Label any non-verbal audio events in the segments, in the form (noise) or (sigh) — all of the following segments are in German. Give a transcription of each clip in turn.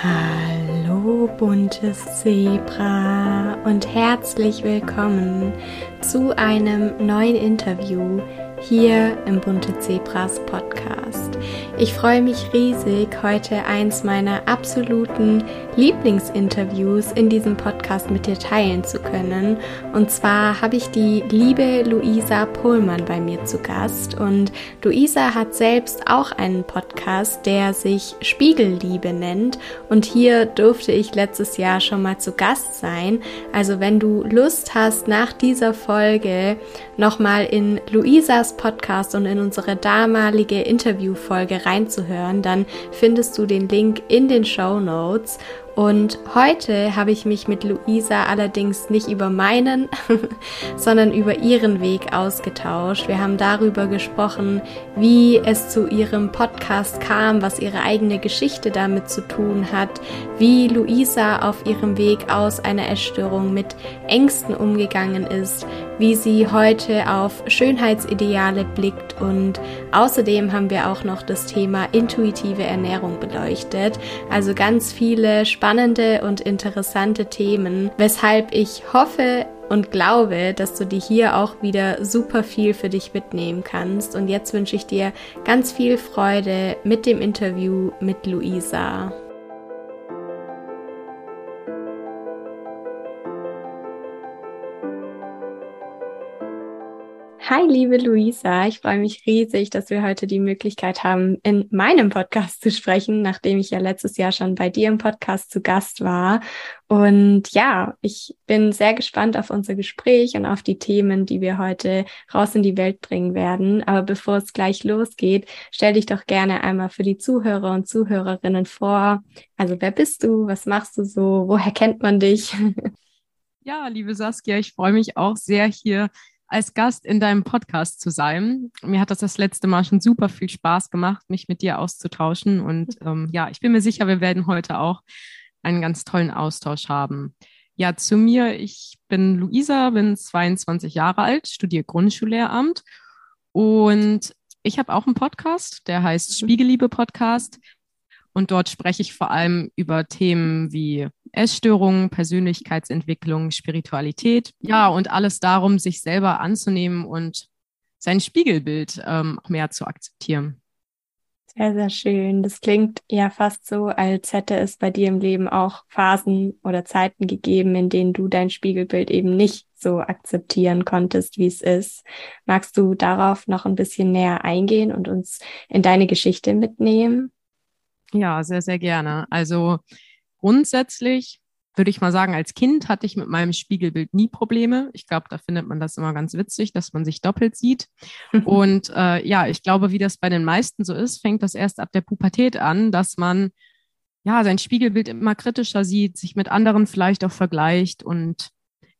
Hallo buntes Zebra und herzlich willkommen zu einem neuen Interview hier im Bunte Zebras Podcast. Ich freue mich riesig, heute eins meiner absoluten Lieblingsinterviews in diesem Podcast mit dir teilen zu können. Und zwar habe ich die liebe Luisa Pohlmann bei mir zu Gast. Und Luisa hat selbst auch einen Podcast, der sich Spiegelliebe nennt. Und hier durfte ich letztes Jahr schon mal zu Gast sein. Also wenn du Lust hast, nach dieser Folge nochmal in Luisas Podcast und in unsere damalige Interviewfolge reinzuhören, dann findest du den Link in den Show Notes. Und heute habe ich mich mit Luisa allerdings nicht über meinen, (laughs) sondern über ihren Weg ausgetauscht. Wir haben darüber gesprochen, wie es zu ihrem Podcast kam, was ihre eigene Geschichte damit zu tun hat, wie Luisa auf ihrem Weg aus einer Essstörung mit Ängsten umgegangen ist, wie sie heute auf Schönheitsideale blickt und außerdem haben wir auch noch das Thema intuitive Ernährung beleuchtet. Also ganz viele spannende und interessante Themen, weshalb ich hoffe und glaube, dass du dir hier auch wieder super viel für dich mitnehmen kannst. Und jetzt wünsche ich dir ganz viel Freude mit dem Interview mit Luisa. Hi, liebe Luisa. Ich freue mich riesig, dass wir heute die Möglichkeit haben, in meinem Podcast zu sprechen, nachdem ich ja letztes Jahr schon bei dir im Podcast zu Gast war. Und ja, ich bin sehr gespannt auf unser Gespräch und auf die Themen, die wir heute raus in die Welt bringen werden. Aber bevor es gleich losgeht, stell dich doch gerne einmal für die Zuhörer und Zuhörerinnen vor. Also wer bist du? Was machst du so? Woher kennt man dich? (laughs) Ja, liebe Saskia, ich freue mich auch sehr hier als Gast in deinem Podcast zu sein. Mir hat das das letzte Mal schon super viel Spaß gemacht, mich mit dir auszutauschen. Und ähm, ja, ich bin mir sicher, wir werden heute auch einen ganz tollen Austausch haben. Ja, zu mir, ich bin Luisa, bin 22 Jahre alt, studiere Grundschullehramt und ich habe auch einen Podcast, der heißt mhm. Spiegelliebe Podcast. Und dort spreche ich vor allem über Themen wie Essstörungen, Persönlichkeitsentwicklung, Spiritualität. Ja, und alles darum, sich selber anzunehmen und sein Spiegelbild ähm, mehr zu akzeptieren. Sehr, sehr schön. Das klingt ja fast so, als hätte es bei dir im Leben auch Phasen oder Zeiten gegeben, in denen du dein Spiegelbild eben nicht so akzeptieren konntest, wie es ist. Magst du darauf noch ein bisschen näher eingehen und uns in deine Geschichte mitnehmen? Ja, sehr, sehr gerne. Also grundsätzlich würde ich mal sagen, als Kind hatte ich mit meinem Spiegelbild nie Probleme. Ich glaube, da findet man das immer ganz witzig, dass man sich doppelt sieht. (laughs) Und äh, ja, ich glaube, wie das bei den meisten so ist, fängt das erst ab der Pubertät an, dass man ja sein Spiegelbild immer kritischer sieht, sich mit anderen vielleicht auch vergleicht und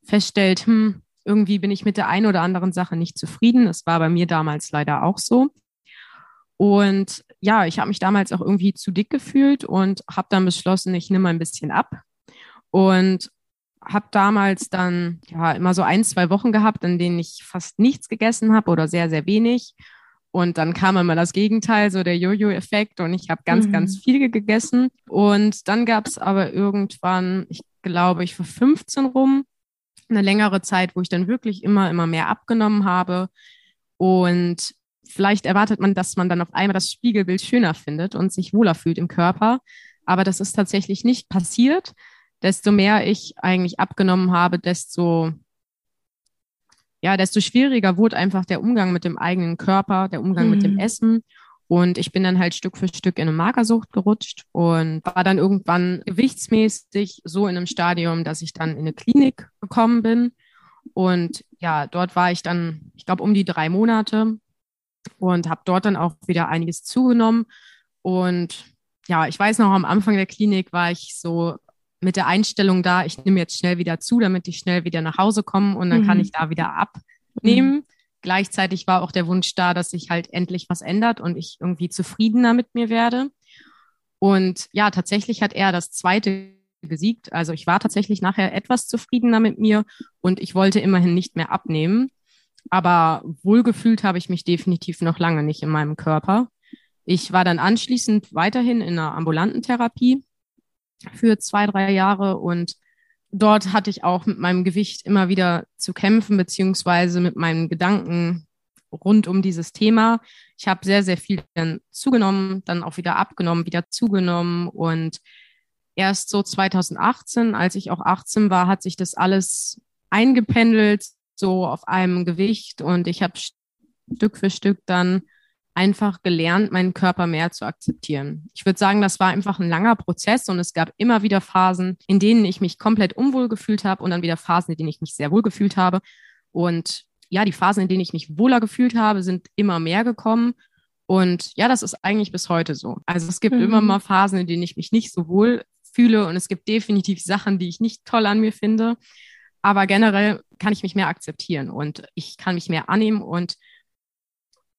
feststellt, hm, irgendwie bin ich mit der einen oder anderen Sache nicht zufrieden. Das war bei mir damals leider auch so. Und ja, ich habe mich damals auch irgendwie zu dick gefühlt und habe dann beschlossen, ich nehme ein bisschen ab. Und habe damals dann ja immer so ein, zwei Wochen gehabt, in denen ich fast nichts gegessen habe oder sehr, sehr wenig. Und dann kam immer das Gegenteil, so der Jojo-Effekt und ich habe ganz, mhm. ganz viel gegessen. Und dann gab es aber irgendwann, ich glaube, ich vor 15 rum, eine längere Zeit, wo ich dann wirklich immer, immer mehr abgenommen habe. Und vielleicht erwartet man, dass man dann auf einmal das Spiegelbild schöner findet und sich wohler fühlt im Körper. Aber das ist tatsächlich nicht passiert. Desto mehr ich eigentlich abgenommen habe, desto, ja, desto schwieriger wurde einfach der Umgang mit dem eigenen Körper, der Umgang mhm. mit dem mhm. Essen. Und ich bin dann halt Stück für Stück in eine Magersucht gerutscht und war dann irgendwann gewichtsmäßig so in einem Stadium, dass ich dann in eine Klinik gekommen bin. Und ja, dort war ich dann, ich glaube, um die drei Monate und habe dort dann auch wieder einiges zugenommen. Und ja, ich weiß noch, am Anfang der Klinik war ich so mit der Einstellung da, ich nehme jetzt schnell wieder zu, damit ich schnell wieder nach Hause komme und dann mhm. kann ich da wieder abnehmen. Mhm. Gleichzeitig war auch der Wunsch da, dass sich halt endlich was ändert und ich irgendwie zufriedener mit mir werde. Und ja, tatsächlich hat er das zweite gesiegt. Also ich war tatsächlich nachher etwas zufriedener mit mir und ich wollte immerhin nicht mehr abnehmen. Aber wohlgefühlt habe ich mich definitiv noch lange nicht in meinem Körper. Ich war dann anschließend weiterhin in einer ambulanten Therapie für zwei, drei Jahre und dort hatte ich auch mit meinem Gewicht immer wieder zu kämpfen, beziehungsweise mit meinen Gedanken rund um dieses Thema. Ich habe sehr, sehr viel dann zugenommen, dann auch wieder abgenommen, wieder zugenommen und erst so 2018, als ich auch 18 war, hat sich das alles eingependelt, so auf einem Gewicht und ich habe Stück für Stück dann einfach gelernt, meinen Körper mehr zu akzeptieren. Ich würde sagen, das war einfach ein langer Prozess und es gab immer wieder Phasen, in denen ich mich komplett unwohl gefühlt habe und dann wieder Phasen, in denen ich mich sehr wohl gefühlt habe. Und ja, die Phasen, in denen ich mich wohler gefühlt habe, sind immer mehr gekommen. Und ja, das ist eigentlich bis heute so. Also es gibt mhm. immer mal Phasen, in denen ich mich nicht so wohl fühle und es gibt definitiv Sachen, die ich nicht toll an mir finde. Aber generell kann ich mich mehr akzeptieren und ich kann mich mehr annehmen und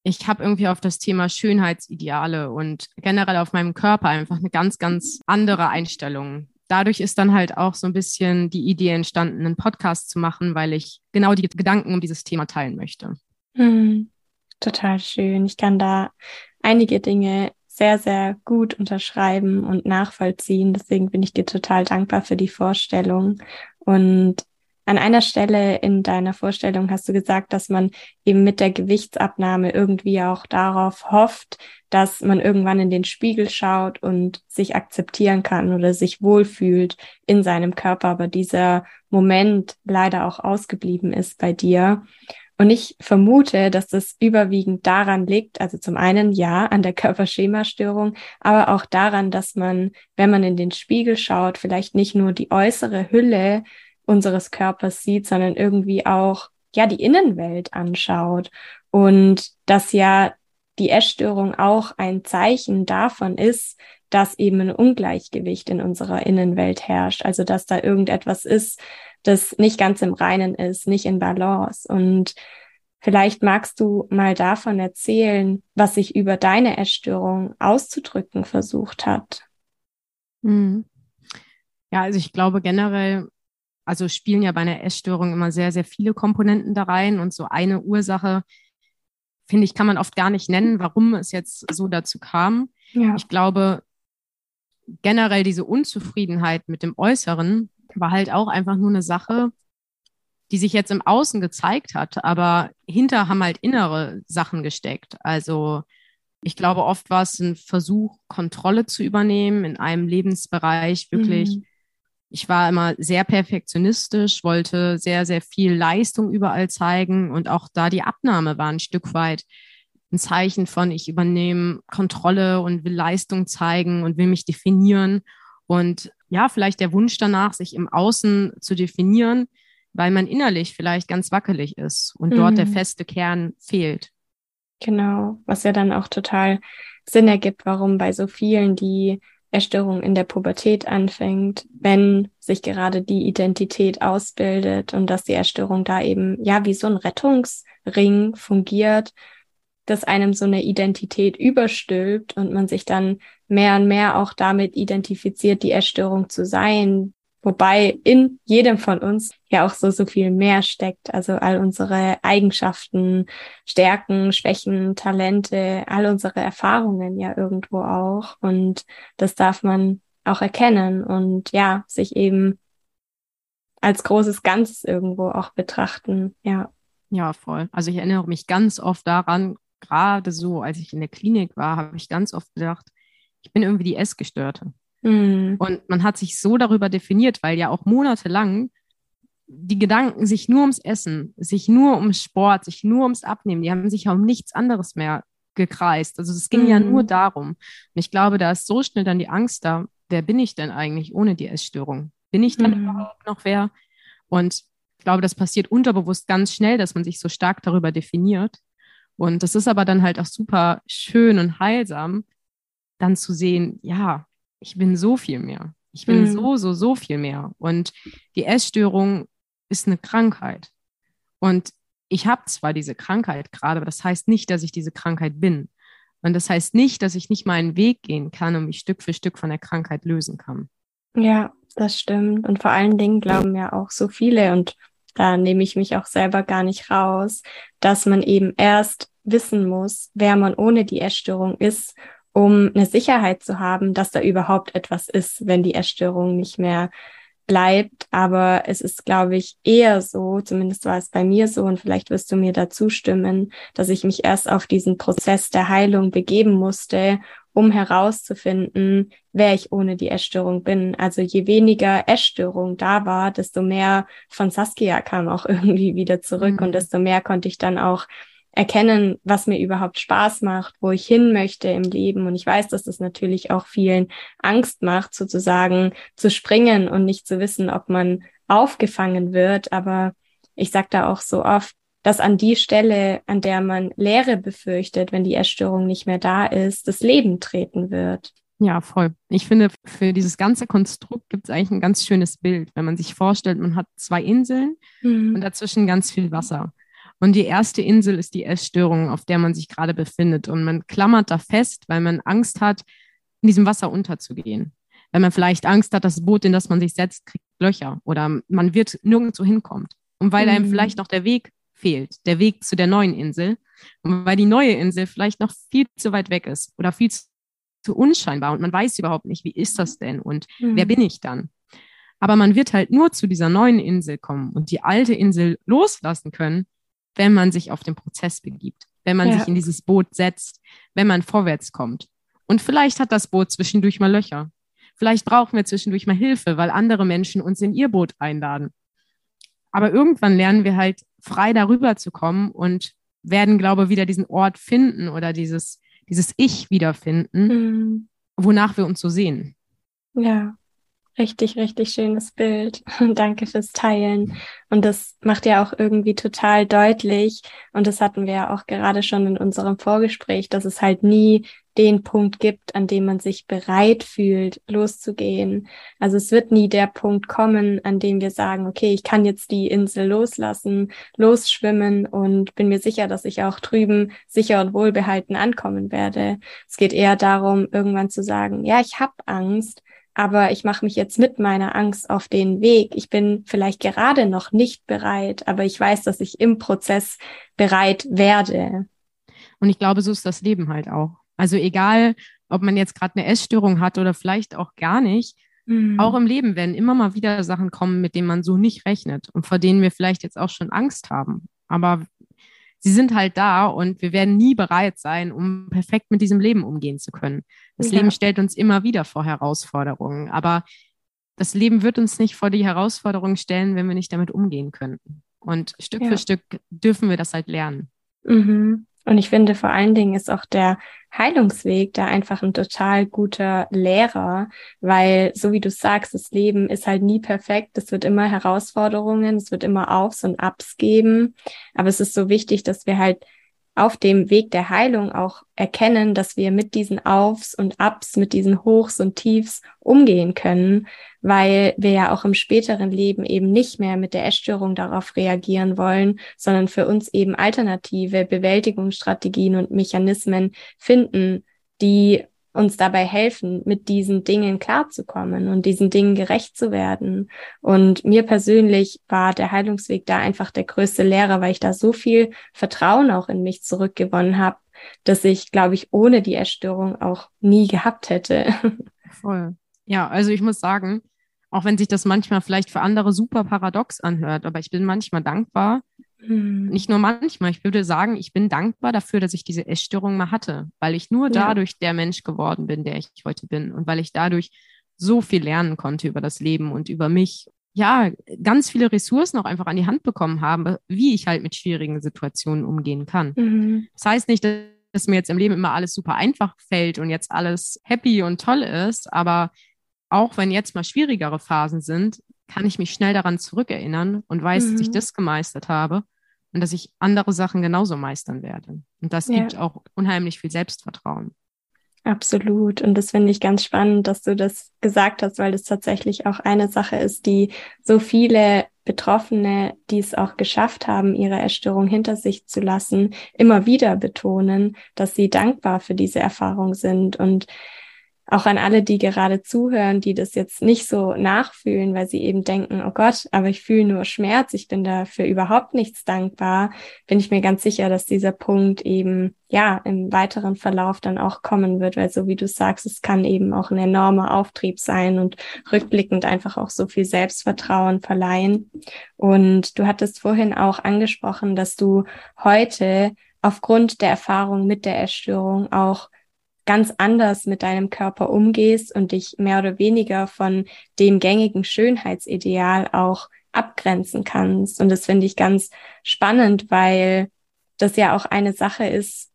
ich habe irgendwie auf das Thema Schönheitsideale und generell auf meinem Körper einfach eine ganz, ganz andere Einstellung. Dadurch ist dann halt auch so ein bisschen die Idee entstanden, einen Podcast zu machen, weil ich genau die Gedanken um dieses Thema teilen möchte. Hm, total schön. Ich kann da einige Dinge sehr, sehr gut unterschreiben und nachvollziehen. Deswegen bin ich dir total dankbar für die Vorstellung. Und an einer Stelle in deiner Vorstellung hast du gesagt, dass man eben mit der Gewichtsabnahme irgendwie auch darauf hofft, dass man irgendwann in den Spiegel schaut und sich akzeptieren kann oder sich wohlfühlt in seinem Körper, aber dieser Moment leider auch ausgeblieben ist bei dir. Und ich vermute, dass das überwiegend daran liegt, also zum einen ja an der Körperschemastörung, aber auch daran, dass man, wenn man in den Spiegel schaut, vielleicht nicht nur die äußere Hülle unseres Körpers sieht, sondern irgendwie auch ja die Innenwelt anschaut und dass ja die Essstörung auch ein Zeichen davon ist, dass eben ein Ungleichgewicht in unserer Innenwelt herrscht, also dass da irgendetwas ist, das nicht ganz im Reinen ist, nicht in Balance und Vielleicht magst du mal davon erzählen, was sich über deine Essstörung auszudrücken versucht hat. Hm. Ja, also ich glaube generell also spielen ja bei einer Essstörung immer sehr, sehr viele Komponenten da rein. Und so eine Ursache, finde ich, kann man oft gar nicht nennen, warum es jetzt so dazu kam. Ja. Ich glaube, generell diese Unzufriedenheit mit dem Äußeren war halt auch einfach nur eine Sache, die sich jetzt im Außen gezeigt hat, aber hinter haben halt innere Sachen gesteckt. Also ich glaube, oft war es ein Versuch, Kontrolle zu übernehmen in einem Lebensbereich, wirklich mhm ich war immer sehr perfektionistisch, wollte sehr, sehr viel Leistung überall zeigen und auch da die Abnahme war ein Stück weit ein Zeichen von, ich übernehme Kontrolle und will Leistung zeigen und will mich definieren. Und ja, vielleicht der Wunsch danach, sich im Außen zu definieren, weil man innerlich vielleicht ganz wackelig ist und mhm. dort der mhm. feste Kern fehlt. Genau, was ja dann auch total Sinn ergibt, warum bei so vielen, die Erstörung in der Pubertät anfängt, wenn sich gerade die Identität ausbildet und dass die Erstörung da eben ja wie so ein Rettungsring fungiert, dass einem so eine Identität überstülpt und man sich dann mehr und mehr auch damit identifiziert, die Erstörung zu sein, Wobei in jedem von uns ja auch so, so viel mehr steckt. Also all unsere Eigenschaften, Stärken, Schwächen, Talente, all unsere Erfahrungen ja irgendwo auch. Und das darf man auch erkennen und ja, sich eben als großes Ganzes irgendwo auch betrachten. Ja. Ja, voll. Also ich erinnere mich ganz oft daran, gerade so, als ich in der Klinik war, habe ich ganz oft gedacht, ich bin irgendwie die Essgestörte. Mhm. Und man hat sich so darüber definiert, weil ja auch monatelang die Gedanken sich nur ums Essen, sich nur ums Sport, sich nur ums Abnehmen, die haben sich ja um nichts anderes mehr gekreist. Also es ging mhm. ja nur darum. Und ich glaube, da ist so schnell dann die Angst da, wer bin ich denn eigentlich ohne die Essstörung? Bin ich dann mhm. überhaupt noch wer? Und ich glaube, das passiert unterbewusst ganz schnell, dass man sich so stark darüber definiert. Und das ist aber dann halt auch super schön und heilsam, dann zu sehen, ja, ich bin so viel mehr. Ich bin mhm. so, so, so viel mehr. Und die Essstörung ist eine Krankheit. Und ich habe zwar diese Krankheit gerade, aber das heißt nicht, dass ich diese Krankheit bin. Und das heißt nicht, dass ich nicht meinen Weg gehen kann und mich Stück für Stück von der Krankheit lösen kann. Ja, das stimmt. Und vor allen Dingen glauben ja auch so viele, und da nehme ich mich auch selber gar nicht raus, dass man eben erst wissen muss, wer man ohne die Essstörung ist, um eine Sicherheit zu haben, dass da überhaupt etwas ist, wenn die Essstörung nicht mehr bleibt. Aber es ist, glaube ich, eher so, zumindest war es bei mir so, und vielleicht wirst du mir dazu stimmen, dass ich mich erst auf diesen Prozess der Heilung begeben musste, um herauszufinden, wer ich ohne die Essstörung bin. Also je weniger Essstörung da war, desto mehr von Saskia kam auch (laughs) irgendwie wieder zurück mhm. und desto mehr konnte ich dann auch erkennen, was mir überhaupt Spaß macht, wo ich hin möchte im Leben. Und ich weiß, dass das natürlich auch vielen Angst macht, sozusagen zu springen und nicht zu wissen, ob man aufgefangen wird. Aber ich sage da auch so oft, dass an die Stelle, an der man Leere befürchtet, wenn die Erstörung nicht mehr da ist, das Leben treten wird. Ja, voll. Ich finde, für dieses ganze Konstrukt gibt es eigentlich ein ganz schönes Bild, wenn man sich vorstellt, man hat zwei Inseln mhm. und dazwischen ganz viel Wasser. Und die erste Insel ist die Essstörung, auf der man sich gerade befindet. Und man klammert da fest, weil man Angst hat, in diesem Wasser unterzugehen. Wenn man vielleicht Angst hat, das Boot, in das man sich setzt, kriegt Löcher oder man wird nirgendwo hinkommt. Und weil mhm. einem vielleicht noch der Weg fehlt, der Weg zu der neuen Insel. Und weil die neue Insel vielleicht noch viel zu weit weg ist oder viel zu, zu unscheinbar und man weiß überhaupt nicht, wie ist das denn und mhm. wer bin ich dann? Aber man wird halt nur zu dieser neuen Insel kommen und die alte Insel loslassen können, wenn man sich auf den Prozess begibt, wenn man ja. sich in dieses Boot setzt, wenn man vorwärts kommt. Und vielleicht hat das Boot zwischendurch mal Löcher. Vielleicht brauchen wir zwischendurch mal Hilfe, weil andere Menschen uns in ihr Boot einladen. Aber irgendwann lernen wir halt frei darüber zu kommen und werden, glaube ich, wieder diesen Ort finden oder dieses, dieses Ich wiederfinden, mhm. wonach wir uns so sehen. Ja. Richtig, richtig schönes Bild. (laughs) Danke fürs Teilen. Und das macht ja auch irgendwie total deutlich. Und das hatten wir ja auch gerade schon in unserem Vorgespräch, dass es halt nie den Punkt gibt, an dem man sich bereit fühlt, loszugehen. Also es wird nie der Punkt kommen, an dem wir sagen, okay, ich kann jetzt die Insel loslassen, losschwimmen und bin mir sicher, dass ich auch drüben sicher und wohlbehalten ankommen werde. Es geht eher darum, irgendwann zu sagen, ja, ich habe Angst, aber ich mache mich jetzt mit meiner Angst auf den Weg. Ich bin vielleicht gerade noch nicht bereit, aber ich weiß, dass ich im Prozess bereit werde. Und ich glaube, so ist das Leben halt auch. Also egal, ob man jetzt gerade eine Essstörung hat oder vielleicht auch gar nicht, mhm. auch im Leben werden immer mal wieder Sachen kommen, mit denen man so nicht rechnet und vor denen wir vielleicht jetzt auch schon Angst haben. Aber sie sind halt da und wir werden nie bereit sein, um perfekt mit diesem Leben umgehen zu können. Das ja. Leben stellt uns immer wieder vor Herausforderungen, aber das Leben wird uns nicht vor die Herausforderungen stellen, wenn wir nicht damit umgehen könnten. Und Stück ja. für Stück dürfen wir das halt lernen. Mhm. Und ich finde vor allen Dingen ist auch der Heilungsweg da einfach ein total guter Lehrer, weil so wie du sagst, das Leben ist halt nie perfekt. Es wird immer Herausforderungen, es wird immer Aufs und Abs geben. Aber es ist so wichtig, dass wir halt auf dem Weg der Heilung auch erkennen, dass wir mit diesen Aufs und Abs, mit diesen Hochs und Tiefs umgehen können, weil wir ja auch im späteren Leben eben nicht mehr mit der Essstörung darauf reagieren wollen, sondern für uns eben alternative Bewältigungsstrategien und Mechanismen finden, die uns dabei helfen, mit diesen Dingen klarzukommen und diesen Dingen gerecht zu werden. Und mir persönlich war der Heilungsweg da einfach der größte Lehrer, weil ich da so viel Vertrauen auch in mich zurückgewonnen habe, dass ich, glaube ich, ohne die Erstörung auch nie gehabt hätte. (laughs) Voll. Ja, also ich muss sagen, auch wenn sich das manchmal vielleicht für andere super paradox anhört, aber ich bin manchmal dankbar, hm. Nicht nur manchmal, ich würde sagen, ich bin dankbar dafür, dass ich diese Essstörung mal hatte, weil ich nur ja. dadurch der Mensch geworden bin, der ich heute bin und weil ich dadurch so viel lernen konnte über das Leben und über mich. Ja, ganz viele Ressourcen auch einfach an die Hand bekommen habe, wie ich halt mit schwierigen Situationen umgehen kann. Mhm. Das heißt nicht, dass mir jetzt im Leben immer alles super einfach fällt und jetzt alles happy und toll ist, aber auch wenn jetzt mal schwierigere Phasen sind, kann ich mich schnell daran zurückerinnern und weiß, mhm. dass ich mhm. das gemeistert habe und dass ich andere Sachen genauso meistern werde. Und das ja. gibt auch unheimlich viel Selbstvertrauen. Absolut. Und das finde ich ganz spannend, dass du das gesagt hast, weil das tatsächlich auch eine Sache ist, die so viele Betroffene, die es auch geschafft haben, ihre Erstörung hinter sich zu lassen, immer wieder betonen, dass sie dankbar für diese Erfahrung sind und auch an alle, die gerade zuhören, die das jetzt nicht so nachfühlen, weil sie eben denken, oh Gott, aber ich fühle nur Schmerz, ich bin dafür überhaupt nichts dankbar, bin ich mir ganz sicher, dass dieser Punkt eben ja im weiteren Verlauf dann auch kommen wird, weil so wie du sagst, es kann eben auch ein enormer Auftrieb sein und rückblickend einfach auch so viel Selbstvertrauen verleihen. Und du hattest vorhin auch angesprochen, dass du heute aufgrund der Erfahrung mit der Erstörung auch ganz anders mit deinem Körper umgehst und dich mehr oder weniger von dem gängigen Schönheitsideal auch abgrenzen kannst. Und das finde ich ganz spannend, weil das ja auch eine Sache ist,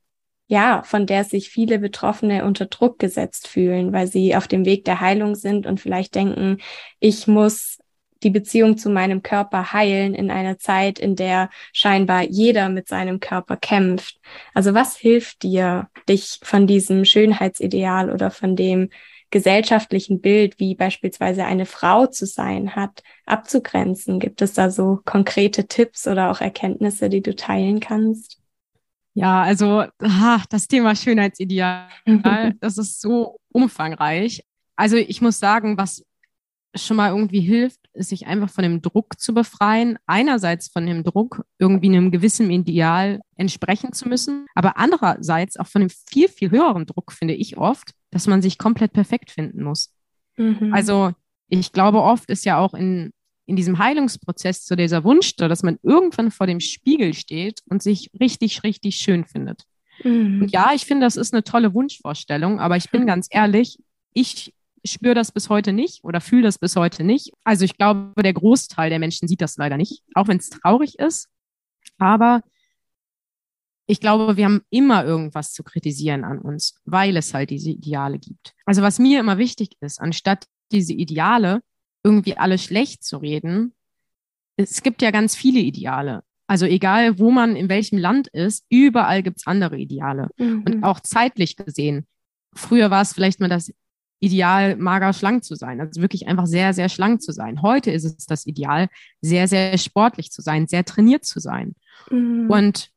ja, von der sich viele Betroffene unter Druck gesetzt fühlen, weil sie auf dem Weg der Heilung sind und vielleicht denken, ich muss die Beziehung zu meinem Körper heilen in einer Zeit, in der scheinbar jeder mit seinem Körper kämpft. Also was hilft dir, dich von diesem Schönheitsideal oder von dem gesellschaftlichen Bild, wie beispielsweise eine Frau zu sein hat, abzugrenzen? Gibt es da so konkrete Tipps oder auch Erkenntnisse, die du teilen kannst? Ja, also ah, das Thema Schönheitsideal, (laughs) das ist so umfangreich. Also ich muss sagen, was schon mal irgendwie hilft, sich einfach von dem Druck zu befreien. Einerseits von dem Druck, irgendwie einem gewissen Ideal entsprechen zu müssen, aber andererseits auch von dem viel, viel höheren Druck, finde ich oft, dass man sich komplett perfekt finden muss. Mhm. Also ich glaube, oft ist ja auch in, in diesem Heilungsprozess zu dieser Wunsch da, dass man irgendwann vor dem Spiegel steht und sich richtig, richtig schön findet. Mhm. Und ja, ich finde, das ist eine tolle Wunschvorstellung, aber ich bin ganz ehrlich, ich spüre das bis heute nicht oder fühle das bis heute nicht. Also ich glaube, der Großteil der Menschen sieht das leider nicht, auch wenn es traurig ist. Aber ich glaube, wir haben immer irgendwas zu kritisieren an uns, weil es halt diese Ideale gibt. Also was mir immer wichtig ist, anstatt diese Ideale irgendwie alle schlecht zu reden, es gibt ja ganz viele Ideale. Also egal, wo man in welchem Land ist, überall gibt es andere Ideale. Mhm. Und auch zeitlich gesehen. Früher war es vielleicht mal das Ideal, mager schlank zu sein. Also wirklich einfach sehr, sehr schlank zu sein. Heute ist es das Ideal, sehr, sehr sportlich zu sein, sehr trainiert zu sein. Mhm. Und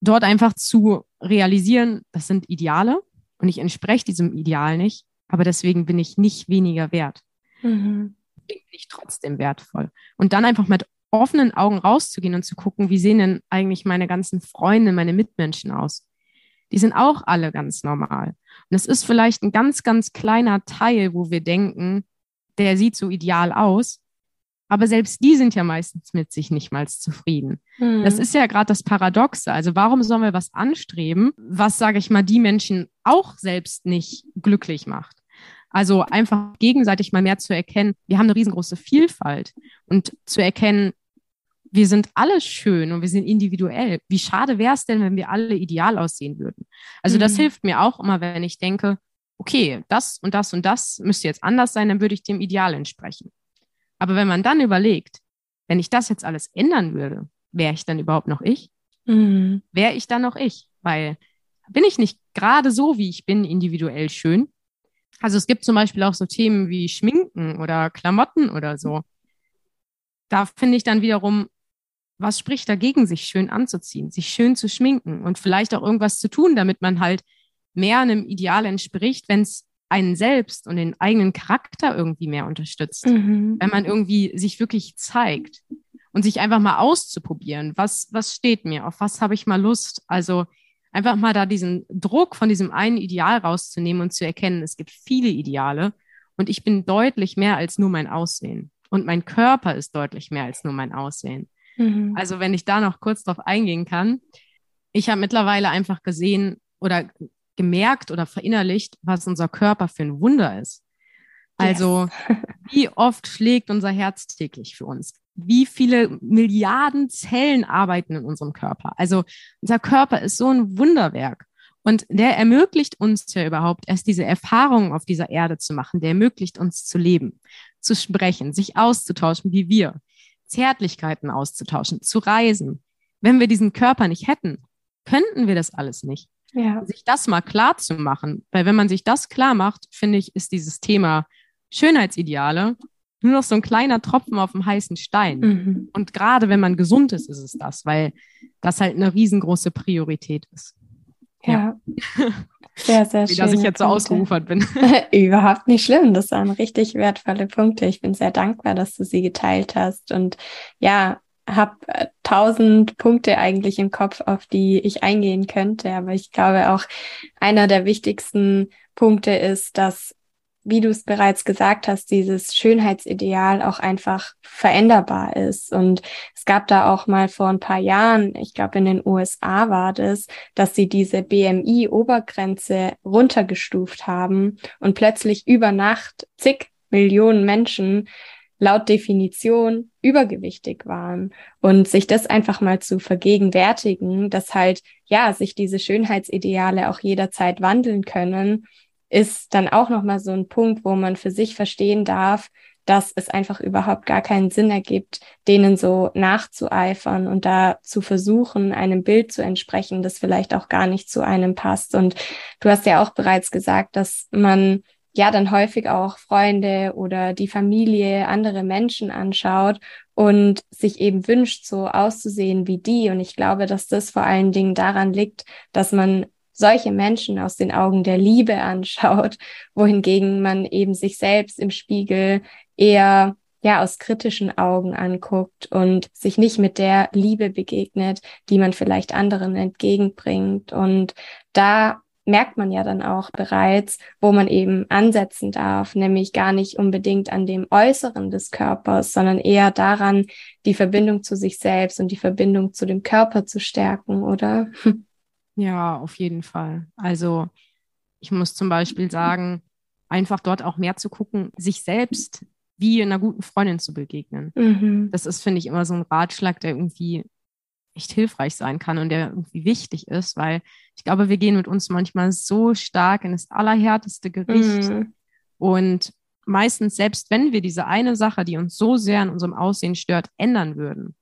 dort einfach zu realisieren, das sind Ideale und ich entspreche diesem Ideal nicht, aber deswegen bin ich nicht weniger wert. Mhm. Bin ich trotzdem wertvoll. Und dann einfach mit offenen Augen rauszugehen und zu gucken, wie sehen denn eigentlich meine ganzen Freunde, meine Mitmenschen aus? Die sind auch alle ganz normal. Und es ist vielleicht ein ganz, ganz kleiner Teil, wo wir denken, der sieht so ideal aus. Aber selbst die sind ja meistens mit sich nicht mal zufrieden. Hm. Das ist ja gerade das Paradoxe. Also warum sollen wir was anstreben, was, sage ich mal, die Menschen auch selbst nicht glücklich macht? Also einfach gegenseitig mal mehr zu erkennen, wir haben eine riesengroße Vielfalt und zu erkennen, wir sind alle schön und wir sind individuell. Wie schade wäre es denn, wenn wir alle ideal aussehen würden? Also mhm. das hilft mir auch immer, wenn ich denke, okay, das und das und das müsste jetzt anders sein, dann würde ich dem Ideal entsprechen. Aber wenn man dann überlegt, wenn ich das jetzt alles ändern würde, wäre ich dann überhaupt noch ich? Mhm. Wäre ich dann noch ich? Weil bin ich nicht gerade so, wie ich bin, individuell schön? Also es gibt zum Beispiel auch so Themen wie Schminken oder Klamotten oder so. Da finde ich dann wiederum, was spricht dagegen, sich schön anzuziehen, sich schön zu schminken und vielleicht auch irgendwas zu tun, damit man halt mehr einem Ideal entspricht, wenn es einen selbst und den eigenen Charakter irgendwie mehr unterstützt. Mhm. Wenn man irgendwie sich wirklich zeigt und sich einfach mal auszuprobieren, was, was steht mir, auf was habe ich mal Lust. Also einfach mal da diesen Druck von diesem einen Ideal rauszunehmen und zu erkennen, es gibt viele Ideale und ich bin deutlich mehr als nur mein Aussehen. Und mein Körper ist deutlich mehr als nur mein Aussehen. Mhm. Also wenn ich da noch kurz drauf eingehen kann. Ich habe mittlerweile einfach gesehen oder gemerkt oder verinnerlicht, was unser Körper für ein Wunder ist. Also yes. (laughs) wie oft schlägt unser Herz täglich für uns? Wie viele Milliarden Zellen arbeiten in unserem Körper? Also unser Körper ist so ein Wunderwerk. Und der ermöglicht uns ja überhaupt erst diese Erfahrungen auf dieser Erde zu machen. Der ermöglicht uns zu leben, zu sprechen, sich auszutauschen wie wir. Zärtlichkeiten auszutauschen, zu reisen. Wenn wir diesen Körper nicht hätten, könnten wir das alles nicht. Ja. Sich das mal klar zu machen, weil wenn man sich das klar macht, finde ich, ist dieses Thema Schönheitsideale nur noch so ein kleiner Tropfen auf dem heißen Stein. Mhm. Und gerade wenn man gesund ist, ist es das, weil das halt eine riesengroße Priorität ist. Ja. ja. (laughs) Sehr, sehr schön. Wie dass ich jetzt so ausgeufert bin. (laughs) Überhaupt nicht schlimm. Das waren richtig wertvolle Punkte. Ich bin sehr dankbar, dass du sie geteilt hast. Und ja, habe äh, tausend Punkte eigentlich im Kopf, auf die ich eingehen könnte. Aber ich glaube auch einer der wichtigsten Punkte ist, dass wie du es bereits gesagt hast, dieses Schönheitsideal auch einfach veränderbar ist. Und es gab da auch mal vor ein paar Jahren, ich glaube in den USA war das, dass sie diese BMI-Obergrenze runtergestuft haben und plötzlich über Nacht zig Millionen Menschen laut Definition übergewichtig waren und sich das einfach mal zu vergegenwärtigen, dass halt ja sich diese Schönheitsideale auch jederzeit wandeln können ist dann auch nochmal so ein Punkt, wo man für sich verstehen darf, dass es einfach überhaupt gar keinen Sinn ergibt, denen so nachzueifern und da zu versuchen, einem Bild zu entsprechen, das vielleicht auch gar nicht zu einem passt. Und du hast ja auch bereits gesagt, dass man ja dann häufig auch Freunde oder die Familie, andere Menschen anschaut und sich eben wünscht, so auszusehen wie die. Und ich glaube, dass das vor allen Dingen daran liegt, dass man solche Menschen aus den Augen der Liebe anschaut, (laughs) wohingegen man eben sich selbst im Spiegel eher ja aus kritischen Augen anguckt und sich nicht mit der Liebe begegnet, die man vielleicht anderen entgegenbringt. Und da merkt man ja dann auch bereits, wo man eben ansetzen darf, nämlich gar nicht unbedingt an dem Äußeren des Körpers, sondern eher daran, die Verbindung zu sich selbst und die Verbindung zu dem Körper zu stärken, oder? (laughs) Ja, auf jeden Fall. Also ich muss zum Beispiel sagen, einfach dort auch mehr zu gucken, sich selbst wie einer guten Freundin zu begegnen. Mhm. Das ist, finde ich, immer so ein Ratschlag, der irgendwie echt hilfreich sein kann und der irgendwie wichtig ist, weil ich glaube, wir gehen mit uns manchmal so stark in das allerhärteste Gericht mhm. und meistens, selbst wenn wir diese eine Sache, die uns so sehr an unserem Aussehen stört, ändern würden,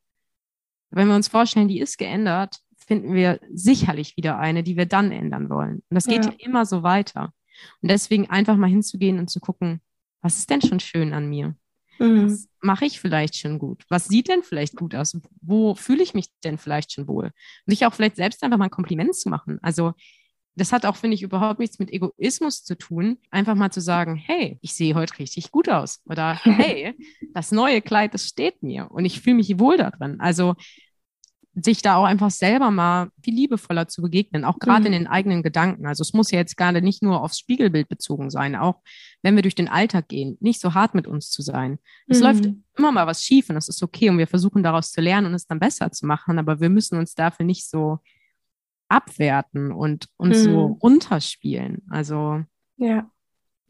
wenn wir uns vorstellen, die ist geändert, finden wir sicherlich wieder eine, die wir dann ändern wollen. Und das geht ja, immer so weiter. Und deswegen einfach mal hinzugehen und zu gucken, was ist denn schon schön an mir? Mhm. Was mache ich vielleicht schon gut? Was sieht denn vielleicht gut aus? Wo fühle ich mich denn vielleicht schon wohl? Und sich auch vielleicht selbst einfach mal ein Kompliment zu machen. Also das hat auch, finde ich, überhaupt nichts mit Egoismus zu tun. Einfach mal zu sagen, hey, ich sehe heute richtig gut aus. Oder (laughs) hey, das neue Kleid, das steht mir und ich fühle mich wohl darin. Also sich da auch einfach selber mal viel liebevoller zu begegnen, auch gerade mhm. in den eigenen Gedanken. Also es muss ja jetzt gerade nicht nur aufs Spiegelbild bezogen sein, auch wenn wir durch den Alltag gehen, nicht so hart mit uns zu sein. Es mhm. läuft immer mal was schief und das ist okay und wir versuchen daraus zu lernen und es dann besser zu machen, aber wir müssen uns dafür nicht so abwerten und uns mhm. so runterspielen. Also ja.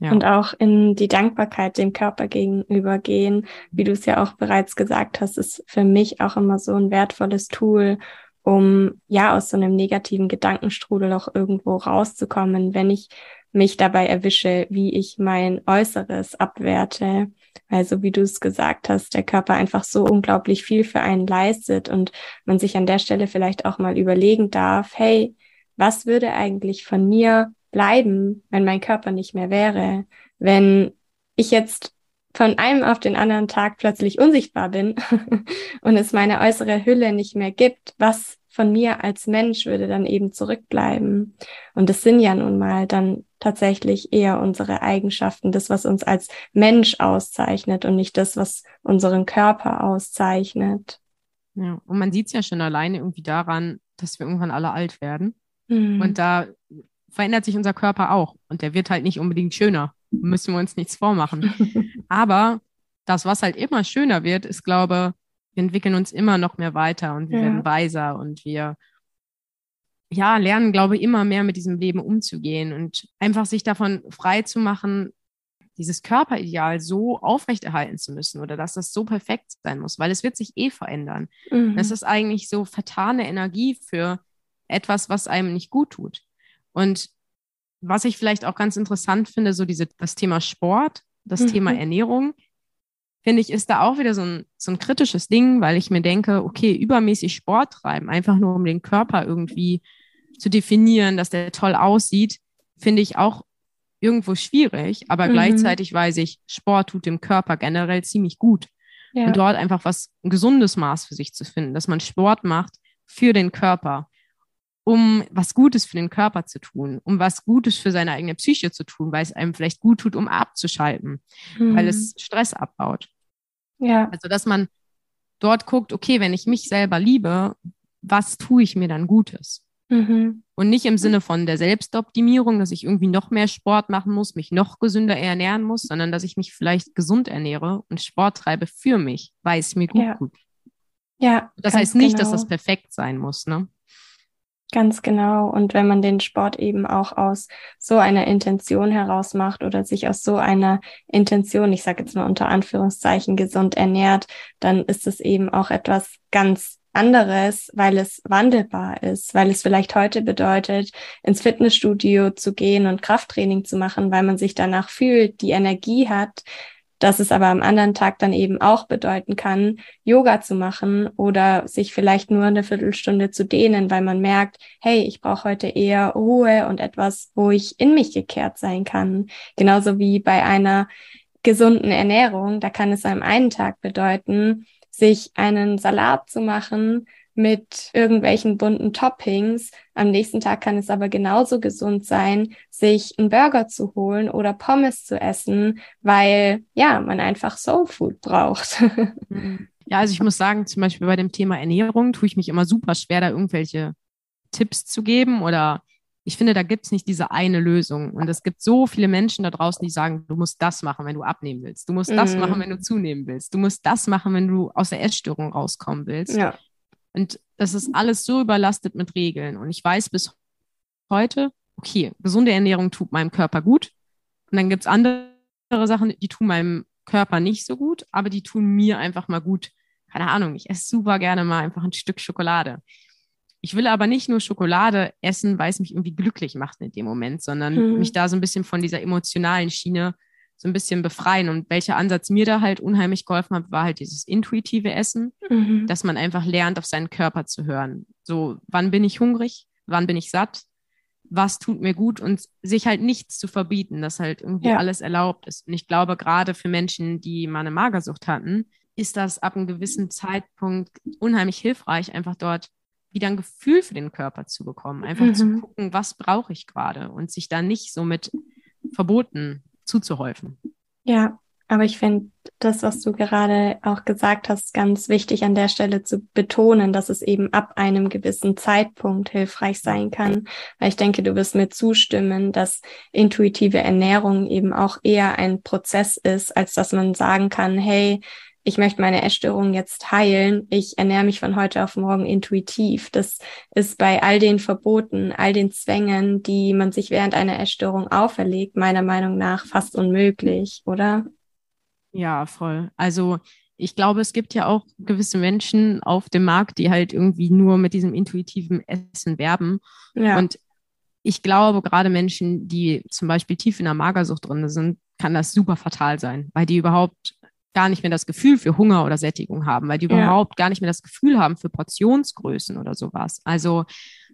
Ja. Und auch in die Dankbarkeit dem Körper gegenüber gehen, wie du es ja auch bereits gesagt hast, ist für mich auch immer so ein wertvolles Tool, um ja aus so einem negativen Gedankenstrudel auch irgendwo rauszukommen, wenn ich mich dabei erwische, wie ich mein Äußeres abwerte. Also wie du es gesagt hast, der Körper einfach so unglaublich viel für einen leistet und man sich an der Stelle vielleicht auch mal überlegen darf, hey, was würde eigentlich von mir bleiben, wenn mein Körper nicht mehr wäre. Wenn ich jetzt von einem auf den anderen Tag plötzlich unsichtbar bin (laughs) und es meine äußere Hülle nicht mehr gibt, was von mir als Mensch würde dann eben zurückbleiben. Und das sind ja nun mal dann tatsächlich eher unsere Eigenschaften, das, was uns als Mensch auszeichnet und nicht das, was unseren Körper auszeichnet. Ja, und man sieht es ja schon alleine irgendwie daran, dass wir irgendwann alle alt werden. Mhm. Und da verändert sich unser Körper auch. Und der wird halt nicht unbedingt schöner. Müssen wir uns nichts vormachen. (laughs) Aber das, was halt immer schöner wird, ist, glaube wir entwickeln uns immer noch mehr weiter und wir ja. werden weiser und wir ja, lernen, glaube ich, immer mehr mit diesem Leben umzugehen und einfach sich davon frei zu machen, dieses Körperideal so aufrechterhalten zu müssen oder dass das so perfekt sein muss, weil es wird sich eh verändern. Mhm. Das ist eigentlich so vertane Energie für etwas, was einem nicht gut tut. Und was ich vielleicht auch ganz interessant finde, so diese, das Thema Sport, das mhm. Thema Ernährung, finde ich, ist da auch wieder so ein, so ein kritisches Ding, weil ich mir denke, okay, übermäßig Sport treiben, einfach nur um den Körper irgendwie zu definieren, dass der toll aussieht, finde ich auch irgendwo schwierig. Aber mhm. gleichzeitig weiß ich, Sport tut dem Körper generell ziemlich gut. Ja. Und dort einfach was, ein gesundes Maß für sich zu finden, dass man Sport macht für den Körper um was Gutes für den Körper zu tun, um was Gutes für seine eigene Psyche zu tun, weil es einem vielleicht gut tut, um abzuschalten, mhm. weil es Stress abbaut. Ja. Also, dass man dort guckt, okay, wenn ich mich selber liebe, was tue ich mir dann Gutes? Mhm. Und nicht im Sinne von der Selbstoptimierung, dass ich irgendwie noch mehr Sport machen muss, mich noch gesünder ernähren muss, sondern dass ich mich vielleicht gesund ernähre und Sport treibe für mich, weil es mir gut ja. tut. Ja. Das heißt nicht, genau. dass das perfekt sein muss, ne? Ganz genau. Und wenn man den Sport eben auch aus so einer Intention heraus macht oder sich aus so einer Intention, ich sage jetzt mal unter Anführungszeichen, gesund ernährt, dann ist es eben auch etwas ganz anderes, weil es wandelbar ist, weil es vielleicht heute bedeutet, ins Fitnessstudio zu gehen und Krafttraining zu machen, weil man sich danach fühlt, die Energie hat, dass es aber am anderen Tag dann eben auch bedeuten kann, Yoga zu machen oder sich vielleicht nur eine Viertelstunde zu dehnen, weil man merkt, hey, ich brauche heute eher Ruhe und etwas, wo ich in mich gekehrt sein kann. Genauso wie bei einer gesunden Ernährung, da kann es am einen Tag bedeuten, sich einen Salat zu machen, mit irgendwelchen bunten Toppings. Am nächsten Tag kann es aber genauso gesund sein, sich einen Burger zu holen oder Pommes zu essen, weil ja, man einfach Soul Food braucht. (laughs) Ja, also ich muss sagen, zum Beispiel bei dem Thema Ernährung tue ich mich immer super schwer, da irgendwelche Tipps zu geben oder ich finde, da gibt es nicht diese eine Lösung. Und es gibt so viele Menschen da draußen, die sagen, du musst das machen, wenn du abnehmen willst. Du musst das machen, mhm. wenn du zunehmen willst. Du musst das machen, wenn du aus der Essstörung rauskommen willst. Ja. Und das ist alles so überlastet mit Regeln. Und ich weiß bis heute, okay, gesunde Ernährung tut meinem Körper gut. Und dann gibt es andere Sachen, die tun meinem Körper nicht so gut, aber die tun mir einfach mal gut. Keine Ahnung, ich esse super gerne mal einfach ein Stück Schokolade. Ich will aber nicht nur Schokolade essen, weil es mich irgendwie glücklich macht in dem Moment, sondern hm. mich da so ein bisschen von dieser emotionalen Schiene so ein bisschen befreien. Und welcher Ansatz mir da halt unheimlich geholfen hat, war halt dieses intuitive Essen, mhm. dass man einfach lernt, auf seinen Körper zu hören. So, wann bin ich hungrig? Wann bin ich satt? Was tut mir gut? Und sich halt nichts zu verbieten, dass halt irgendwie ja. alles erlaubt ist. Und ich glaube, gerade für Menschen, die mal eine Magersucht hatten, ist das ab einem gewissen Zeitpunkt unheimlich hilfreich, einfach dort wieder ein Gefühl für den Körper zu bekommen. Einfach mhm. zu gucken, was brauche ich gerade und sich da nicht so mit Verboten zuzuhäufen. Ja, aber ich finde das, was du gerade auch gesagt hast, ganz wichtig an der Stelle zu betonen, dass es eben ab einem gewissen Zeitpunkt hilfreich sein kann. Weil ich denke, du wirst mir zustimmen, dass intuitive Ernährung eben auch eher ein Prozess ist, als dass man sagen kann, hey, ich möchte meine Essstörung jetzt heilen, ich ernähre mich von heute auf morgen intuitiv. Das ist bei all den Verboten, all den Zwängen, die man sich während einer Essstörung auferlegt, meiner Meinung nach fast unmöglich, oder? Ja, voll. Also ich glaube, es gibt ja auch gewisse Menschen auf dem Markt, die halt irgendwie nur mit diesem intuitiven Essen werben. Ja. Und ich glaube, gerade Menschen, die zum Beispiel tief in der Magersucht drin sind, kann das super fatal sein, weil die überhaupt gar nicht mehr das Gefühl für Hunger oder Sättigung haben, weil die ja. überhaupt gar nicht mehr das Gefühl haben für Portionsgrößen oder sowas. Also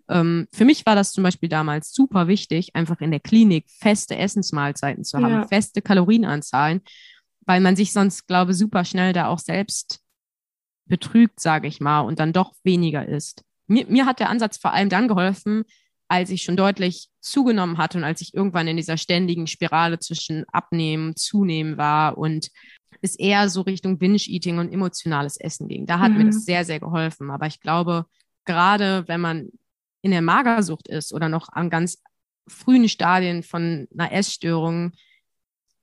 ähm, für mich war das zum Beispiel damals super wichtig, einfach in der Klinik feste Essensmahlzeiten zu haben, ja. feste Kalorienanzahlen, weil man sich sonst, glaube ich, super schnell da auch selbst betrügt, sage ich mal, und dann doch weniger isst. Mir, mir hat der Ansatz vor allem dann geholfen, als ich schon deutlich zugenommen hatte und als ich irgendwann in dieser ständigen Spirale zwischen Abnehmen, Zunehmen war und es eher so Richtung Binge-Eating und emotionales Essen ging. Da hat mhm. mir das mhm. sehr, sehr geholfen. Aber ich glaube, gerade wenn man in der Magersucht ist oder noch an ganz frühen Stadien von einer Essstörung,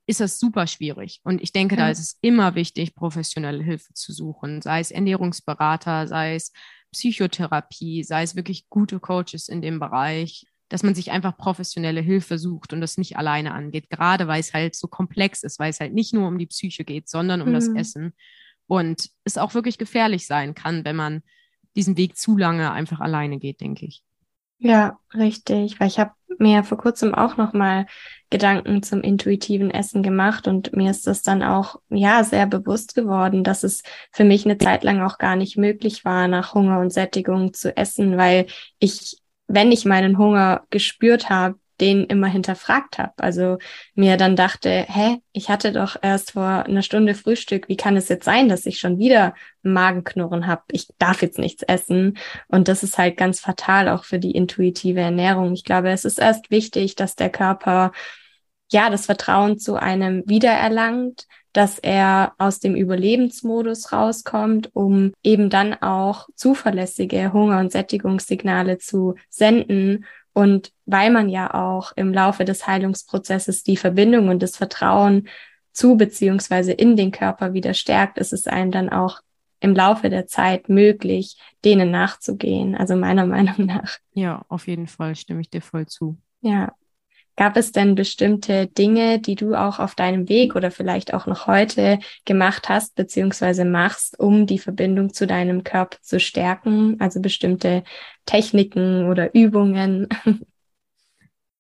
ist das super schwierig. Und ich denke, ja. da ist es immer wichtig, professionelle Hilfe zu suchen, sei es Ernährungsberater, sei es Psychotherapie, sei es wirklich gute Coaches in dem Bereich dass man sich einfach professionelle Hilfe sucht und das nicht alleine angeht, gerade weil es halt so komplex ist, weil es halt nicht nur um die Psyche geht, sondern um mhm. das Essen und es auch wirklich gefährlich sein kann, wenn man diesen Weg zu lange einfach alleine geht, denke ich. Ja, richtig, weil ich habe mir vor kurzem auch noch mal Gedanken zum intuitiven Essen gemacht und mir ist das dann auch ja sehr bewusst geworden, dass es für mich eine Zeit lang auch gar nicht möglich war, nach Hunger und Sättigung zu essen, weil ich wenn ich meinen Hunger gespürt habe, den immer hinterfragt habe. Also mir dann dachte, hä, ich hatte doch erst vor einer Stunde Frühstück, wie kann es jetzt sein, dass ich schon wieder Magenknurren habe? Ich darf jetzt nichts essen. Und das ist halt ganz fatal auch für die intuitive Ernährung. Ich glaube, es ist erst wichtig, dass der Körper ja das Vertrauen zu einem wiedererlangt, dass er aus dem Überlebensmodus rauskommt, um eben dann auch zuverlässige Hunger- und Sättigungssignale zu senden und weil man ja auch im Laufe des Heilungsprozesses die Verbindung und das Vertrauen zu beziehungsweise in den Körper wieder stärkt, ist es einem dann auch im Laufe der Zeit möglich, denen nachzugehen. Also meiner (laughs) Meinung nach. Ja, auf jeden Fall stimme ich dir voll zu. Ja. Gab es denn bestimmte Dinge, die du auch auf deinem Weg oder vielleicht auch noch heute gemacht hast, beziehungsweise machst, um die Verbindung zu deinem Körper zu stärken? Also bestimmte Techniken oder Übungen? (laughs)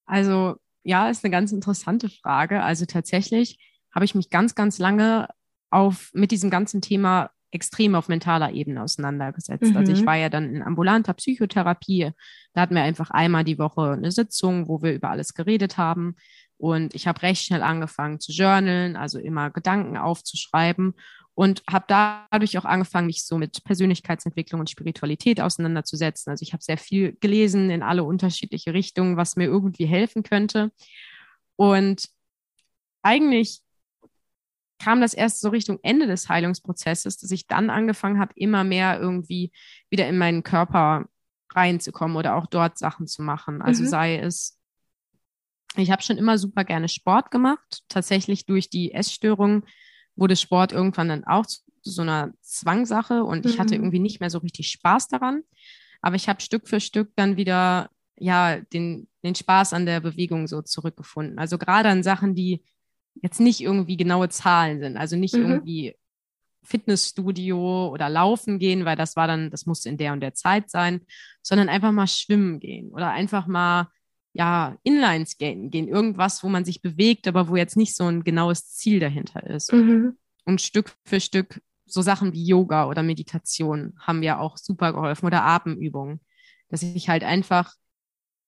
Also ja, ist eine ganz interessante Frage. Also tatsächlich habe ich mich ganz, ganz lange auf, mit diesem ganzen Thema extrem auf mentaler Ebene auseinandergesetzt. Mhm. Also ich mhm. war ja dann in ambulanter Psychotherapie. Da hatten wir einfach einmal die Woche eine Sitzung, wo wir über alles geredet haben. Und ich habe recht schnell angefangen zu journalen, also immer Gedanken aufzuschreiben und habe dadurch auch angefangen, mich so mit Persönlichkeitsentwicklung und Spiritualität auseinanderzusetzen. Also ich habe sehr viel gelesen in alle unterschiedliche Richtungen, was mir irgendwie helfen könnte. Und eigentlich kam das erst so Richtung Ende des Heilungsprozesses, dass ich dann angefangen habe, immer mehr irgendwie wieder in meinen Körper reinzukommen oder auch dort Sachen zu machen. Also mhm. sei es, ich habe schon immer super gerne Sport gemacht. Tatsächlich durch die Essstörung wurde Sport irgendwann dann auch zu so einer Zwangsache und ich hatte mhm. irgendwie nicht mehr so richtig Spaß daran. Aber ich habe Stück für Stück dann wieder ja den, den Spaß an der Bewegung so zurückgefunden. Also gerade an Sachen, die jetzt nicht irgendwie genaue Zahlen sind, also nicht mhm. irgendwie Fitnessstudio oder laufen gehen, weil das war dann, das musste in der und der Zeit sein, sondern einfach mal schwimmen gehen oder einfach mal ja, Inlineskaten gehen, irgendwas, wo man sich bewegt, aber wo jetzt nicht so ein genaues Ziel dahinter ist. Mhm. Und Stück für Stück so Sachen wie Yoga oder Meditation haben mir auch super geholfen oder Atemübungen, dass ich halt einfach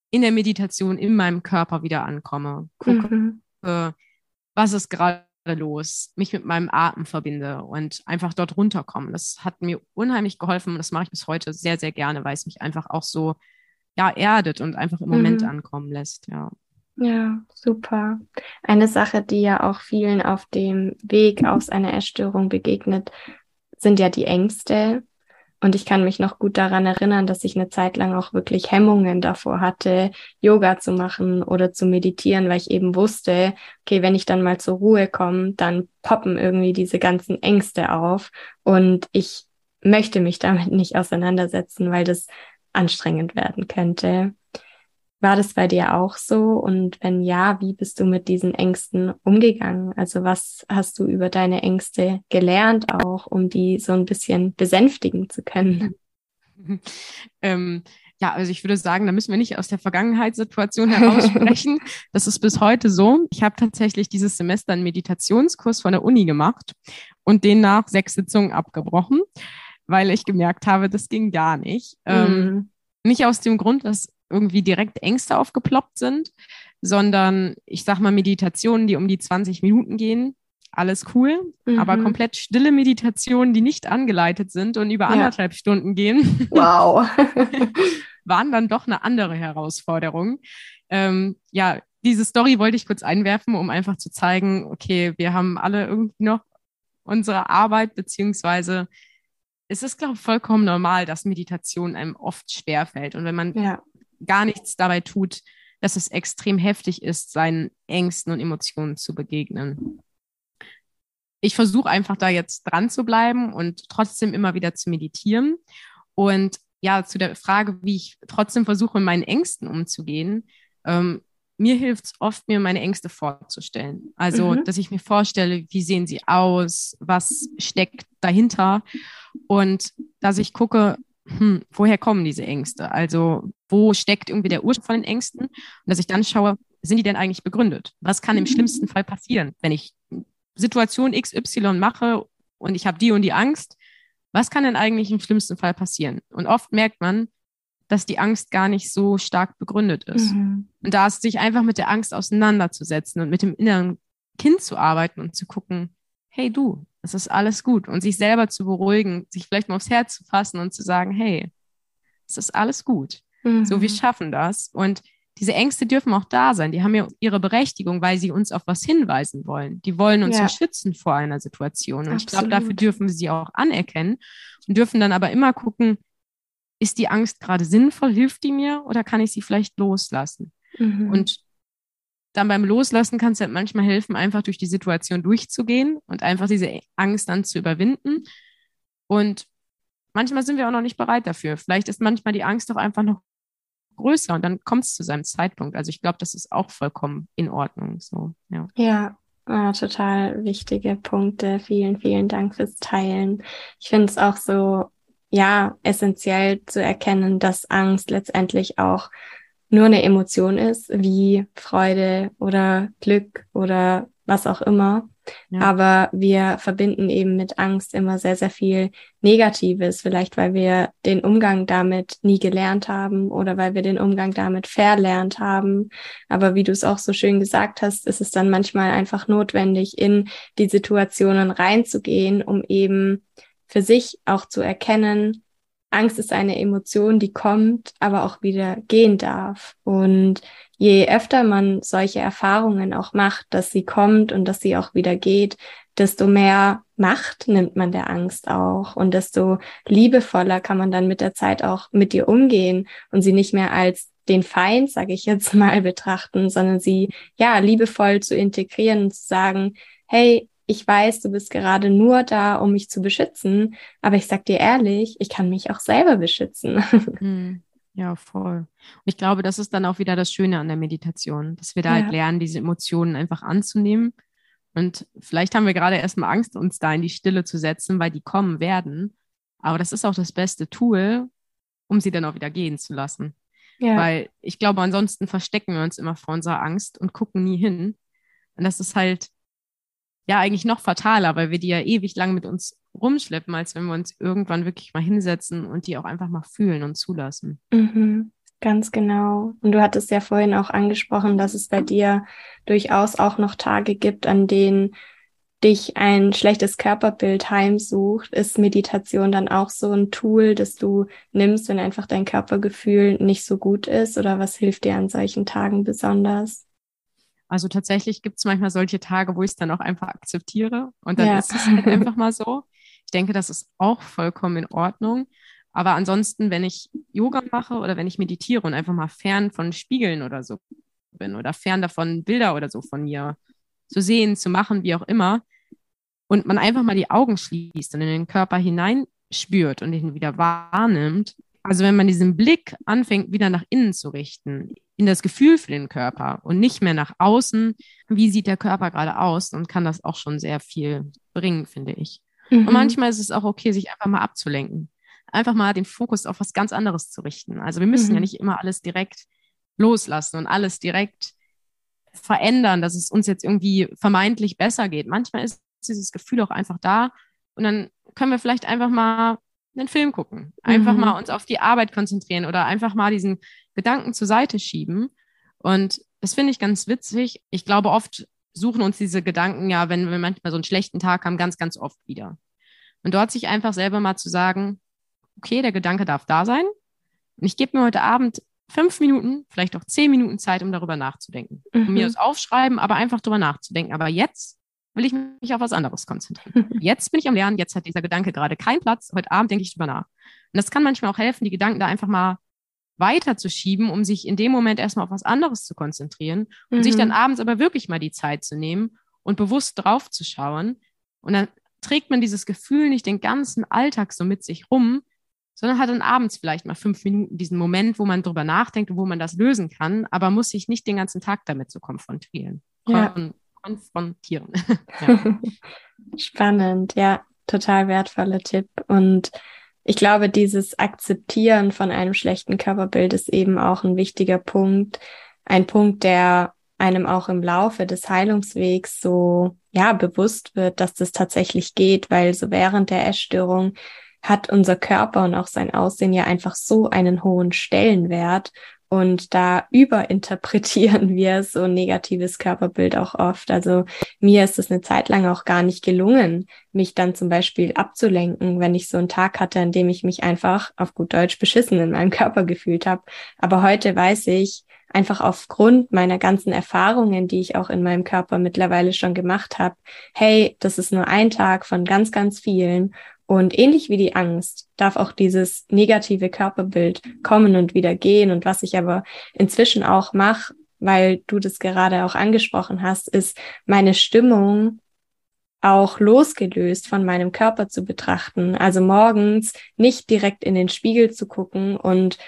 in der Meditation in meinem Körper wieder ankomme, gucke, mhm was ist gerade los, mich mit meinem Atem verbinde und einfach dort runterkomme. Das hat mir unheimlich geholfen und das mache ich bis heute sehr, sehr gerne, weil es mich einfach auch so ja, erdet und einfach im Moment mhm. ankommen lässt, ja. Ja, super. Eine Sache, die ja auch vielen auf dem Weg aus einer Essstörung begegnet, sind ja die Ängste. Und ich kann mich noch gut daran erinnern, dass ich eine Zeit lang auch wirklich Hemmungen davor hatte, Yoga zu machen oder zu meditieren, weil ich eben wusste, okay, wenn ich dann mal zur Ruhe komme, dann poppen irgendwie diese ganzen Ängste auf und ich möchte mich damit nicht auseinandersetzen, weil das anstrengend werden könnte. War das bei dir auch so? Und wenn ja, wie bist du mit diesen Ängsten umgegangen? Also was hast du über deine Ängste gelernt auch, um die so ein bisschen besänftigen zu können? (laughs) ähm, ja, also ich würde sagen, da müssen wir nicht aus der Vergangenheitssituation heraussprechen. (laughs) das ist bis heute so. Ich habe tatsächlich dieses Semester einen Meditationskurs von der Uni gemacht und den nach sechs Sitzungen abgebrochen, weil ich gemerkt habe, das ging gar nicht. Ähm, mhm. Ähm, nicht aus dem Grund, dass irgendwie direkt Ängste aufgeploppt sind, sondern ich sag mal Meditationen, die um die 20 Minuten gehen. Alles cool, mhm. aber komplett stille Meditationen, die nicht angeleitet sind und über ja. anderthalb Stunden gehen. (laughs) Wow. (laughs) waren dann doch eine andere Herausforderung. Ähm, ja, diese Story wollte ich kurz einwerfen, um einfach zu zeigen, okay, wir haben alle irgendwie noch unsere Arbeit, beziehungsweise es ist, glaube ich, vollkommen normal, dass Meditation einem oft schwerfällt. Und wenn man ja gar nichts dabei tut, dass es extrem heftig ist, seinen Ängsten und Emotionen zu begegnen. Ich versuche einfach da jetzt dran zu bleiben und trotzdem immer wieder zu meditieren. Und ja, zu der Frage, wie ich trotzdem versuche, mit meinen Ängsten umzugehen. Ähm, mir hilft es oft, mir meine Ängste vorzustellen. Also, mhm. dass ich mir vorstelle, wie sehen sie aus, was steckt dahinter und dass ich gucke, hm, woher kommen diese Ängste? Also wo steckt irgendwie der Ursprung von den Ängsten? Und dass ich dann schaue, sind die denn eigentlich begründet? Was kann im schlimmsten Fall passieren, wenn ich Situation XY mache und ich habe die und die Angst? Was kann denn eigentlich im schlimmsten Fall passieren? Und oft merkt man, dass die Angst gar nicht so stark begründet ist. Mhm. Und da ist sich einfach mit der Angst auseinanderzusetzen und mit dem inneren Kind zu arbeiten und zu gucken, hey du, es ist alles gut und sich selber zu beruhigen, sich vielleicht mal aufs Herz zu fassen und zu sagen, hey, es ist alles gut. Mhm. So, wir mhm. schaffen das. Und diese Ängste dürfen auch da sein. Die haben ja ihre Berechtigung, weil sie uns auf was hinweisen wollen. Die wollen uns ja, ja schützen vor einer Situation. Und Absolut. ich glaube, dafür dürfen wir sie auch anerkennen und dürfen dann aber immer gucken, ist die Angst gerade sinnvoll, hilft die mir oder kann ich sie vielleicht loslassen? Mhm. Und dann beim Loslassen kann es halt manchmal helfen, einfach durch die Situation durchzugehen und einfach diese Angst dann zu überwinden. Und manchmal sind wir auch noch nicht bereit dafür. Vielleicht ist manchmal die Angst doch einfach noch größer und dann kommt es zu seinem Zeitpunkt. Also ich glaube, das ist auch vollkommen in Ordnung. So, ja. Ja, ja, total wichtige Punkte. Vielen, vielen Dank fürs Teilen. Ich finde es auch so, ja, essentiell zu erkennen, dass Angst letztendlich auch nur eine Emotion ist, wie Freude oder Glück oder was auch immer. Ja. Aber wir verbinden eben mit Angst immer sehr, sehr viel Negatives, vielleicht weil wir den Umgang damit nie gelernt haben oder weil wir den Umgang damit verlernt haben. Aber wie du es auch so schön gesagt hast, ist es dann manchmal einfach notwendig, in die Situationen reinzugehen, um eben für sich auch zu erkennen, Angst ist eine Emotion, die kommt, aber auch wieder gehen darf. Und je öfter man solche Erfahrungen auch macht, dass sie kommt und dass sie auch wieder geht, desto mehr Macht nimmt man der Angst auch und desto liebevoller kann man dann mit der Zeit auch mit ihr umgehen und sie nicht mehr als den Feind, sage ich jetzt (laughs) mal, betrachten, sondern sie ja liebevoll zu integrieren und zu sagen, hey, ich weiß, du bist gerade nur da, um mich zu beschützen, aber ich sag dir ehrlich, ich kann mich auch selber beschützen. (laughs) Hm. Ja, voll. Und ich glaube, das ist dann auch wieder das Schöne an der Meditation, dass wir da halt ja. halt lernen, diese Emotionen einfach anzunehmen. Und vielleicht haben wir gerade erstmal Angst, uns da in die Stille zu setzen, weil die kommen werden. Aber das ist auch das beste Tool, um sie dann auch wieder gehen zu lassen. Ja. Weil ich glaube, ansonsten verstecken wir uns immer vor unserer Angst und gucken nie hin. Und das ist halt ja eigentlich noch fataler, weil wir die ja ewig lang mit uns rumschleppen, als wenn wir uns irgendwann wirklich mal hinsetzen und die auch einfach mal fühlen und zulassen. Mhm, ganz genau. Und du hattest ja vorhin auch angesprochen, dass es bei dir durchaus auch noch Tage gibt, an denen dich ein schlechtes Körperbild heimsucht. Ist Meditation dann auch so ein Tool, das du nimmst, wenn einfach dein Körpergefühl nicht so gut ist? Oder was hilft dir an solchen Tagen besonders? Also tatsächlich gibt es manchmal solche Tage, wo ich es dann auch einfach akzeptiere und dann ja. ist es halt einfach (laughs) mal so. Ich denke, das ist auch vollkommen in Ordnung. Aber ansonsten, wenn ich Yoga mache oder wenn ich meditiere und einfach mal fern von Spiegeln oder so bin oder fern davon, Bilder oder so von mir zu sehen, zu machen, wie auch immer, und man einfach mal die Augen schließt und in den Körper hineinspürt und ihn wieder wahrnimmt, also wenn man diesen Blick anfängt, wieder nach innen zu richten, in das Gefühl für den Körper und nicht mehr nach außen, wie sieht der Körper gerade aus, dann kann das auch schon sehr viel bringen, finde ich. Mhm. Und manchmal ist es auch okay, sich einfach mal abzulenken. Einfach mal den Fokus auf was ganz anderes zu richten. Also wir müssen mhm. ja nicht immer alles direkt loslassen und alles direkt verändern, dass es uns jetzt irgendwie vermeintlich besser geht. Manchmal ist dieses Gefühl auch einfach da und dann können wir vielleicht einfach mal einen Film gucken, einfach mhm. mal uns auf die Arbeit konzentrieren oder einfach mal diesen Gedanken zur Seite schieben. Und das finde ich ganz witzig. Ich glaube, oft suchen uns diese Gedanken ja, wenn wir manchmal so einen schlechten Tag haben, ganz, ganz oft wieder. Und dort sich einfach selber mal zu sagen, okay, der Gedanke darf da sein. Und ich gebe mir heute Abend fünf Minuten, vielleicht auch zehn Minuten Zeit, um darüber nachzudenken. Mhm. Um mir das aufschreiben, aber einfach darüber nachzudenken. Aber jetzt will ich mich auf was anderes konzentrieren. (laughs) Jetzt bin ich am Lernen, jetzt hat dieser Gedanke gerade keinen Platz. Heute Abend denke ich drüber nach. Und das kann manchmal auch helfen, die Gedanken da einfach mal weiterzuschieben, um sich in dem Moment erstmal auf was anderes zu konzentrieren und mhm. sich dann abends aber wirklich mal die Zeit zu nehmen und bewusst drauf zu schauen. Und dann trägt man dieses Gefühl nicht den ganzen Alltag so mit sich rum, sondern hat dann abends vielleicht mal fünf Minuten diesen Moment, wo man drüber nachdenkt und wo man das lösen kann, aber muss sich nicht den ganzen Tag damit so konfrontieren. Ja. Kon konfrontieren. (laughs) ja. (laughs) Spannend, ja, total wertvoller Tipp. Und ich glaube, dieses Akzeptieren von einem schlechten Körperbild ist eben auch ein wichtiger Punkt. Ein Punkt, der einem auch im Laufe des Heilungswegs so, ja, bewusst wird, dass das tatsächlich geht, weil so während der Essstörung hat unser Körper und auch sein Aussehen ja einfach so einen hohen Stellenwert. Und da überinterpretieren wir so ein negatives Körperbild auch oft. Also mir ist es eine Zeit lang auch gar nicht gelungen, mich dann zum Beispiel abzulenken, wenn ich so einen Tag hatte, an dem ich mich einfach auf gut Deutsch beschissen in meinem (laughs) Körper gefühlt habe. Aber heute weiß ich, einfach aufgrund meiner ganzen Erfahrungen, die ich auch in meinem Körper mittlerweile schon gemacht habe, hey, das ist nur ein Tag von ganz, ganz vielen und ähnlich wie die Angst darf auch dieses negative Körperbild kommen und wieder gehen. Und was ich aber inzwischen auch mache, weil du das gerade auch angesprochen hast, ist meine Stimmung auch losgelöst von meinem Körper zu betrachten. Also morgens nicht direkt in den Spiegel zu gucken und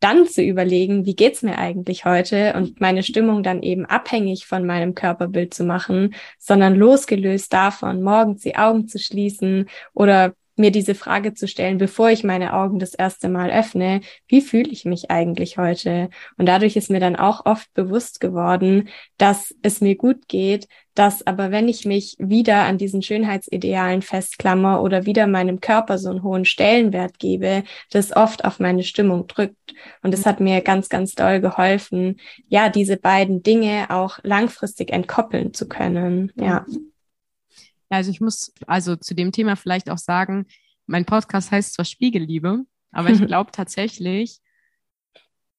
dann zu überlegen, wie geht's mir eigentlich heute und meine Stimmung dann eben abhängig von meinem Körperbild zu machen, sondern losgelöst davon, morgens die Augen zu schließen oder mir diese Frage zu stellen, bevor ich meine Augen das erste Mal öffne, wie fühle ich mich eigentlich heute? Und dadurch ist mir dann auch oft bewusst geworden, dass es mir gut geht, dass aber wenn ich mich wieder an diesen Schönheitsidealen festklammer oder wieder meinem Körper so einen hohen Stellenwert gebe, das oft auf meine Stimmung drückt. Und es hat mir ganz, ganz doll geholfen, ja, diese beiden Dinge auch langfristig entkoppeln zu können. Ja. Also ich muss also zu dem Thema vielleicht auch sagen, mein Podcast heißt zwar Spiegelliebe, aber ich (laughs) glaube tatsächlich,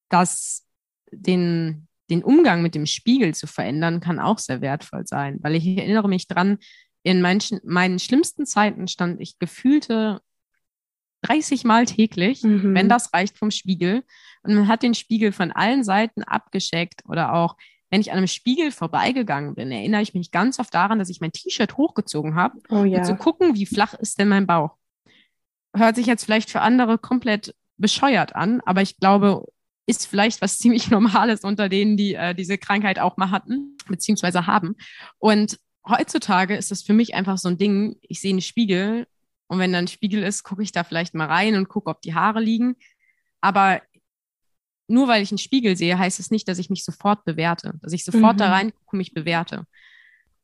dass den, den Umgang mit dem Spiegel zu verändern, kann auch sehr wertvoll sein, weil ich erinnere mich dran, in meinen, meinen schlimmsten Zeiten stand ich gefühlte 30 Mal täglich, mhm. wenn das reicht, vom Spiegel. Und man hat den Spiegel von allen Seiten abgescheckt oder auch wenn ich an einem Spiegel vorbeigegangen bin, erinnere ich mich ganz oft daran, dass ich mein T-Shirt hochgezogen habe, oh, ja. um zu gucken, wie flach ist denn mein Bauch. Hört sich jetzt vielleicht für andere komplett bescheuert an, aber ich glaube, ist vielleicht was (laughs) ziemlich Normales unter denen, die äh, diese Krankheit auch mal hatten, beziehungsweise haben. Und heutzutage ist das für mich einfach so ein Ding, ich sehe einen Spiegel und wenn da ein Spiegel ist, gucke ich da vielleicht mal rein und gucke, ob die Haare liegen. Aber nur weil ich einen Spiegel sehe, heißt es nicht, dass ich mich sofort bewerte, dass ich sofort mhm. da reingucke und mich bewerte.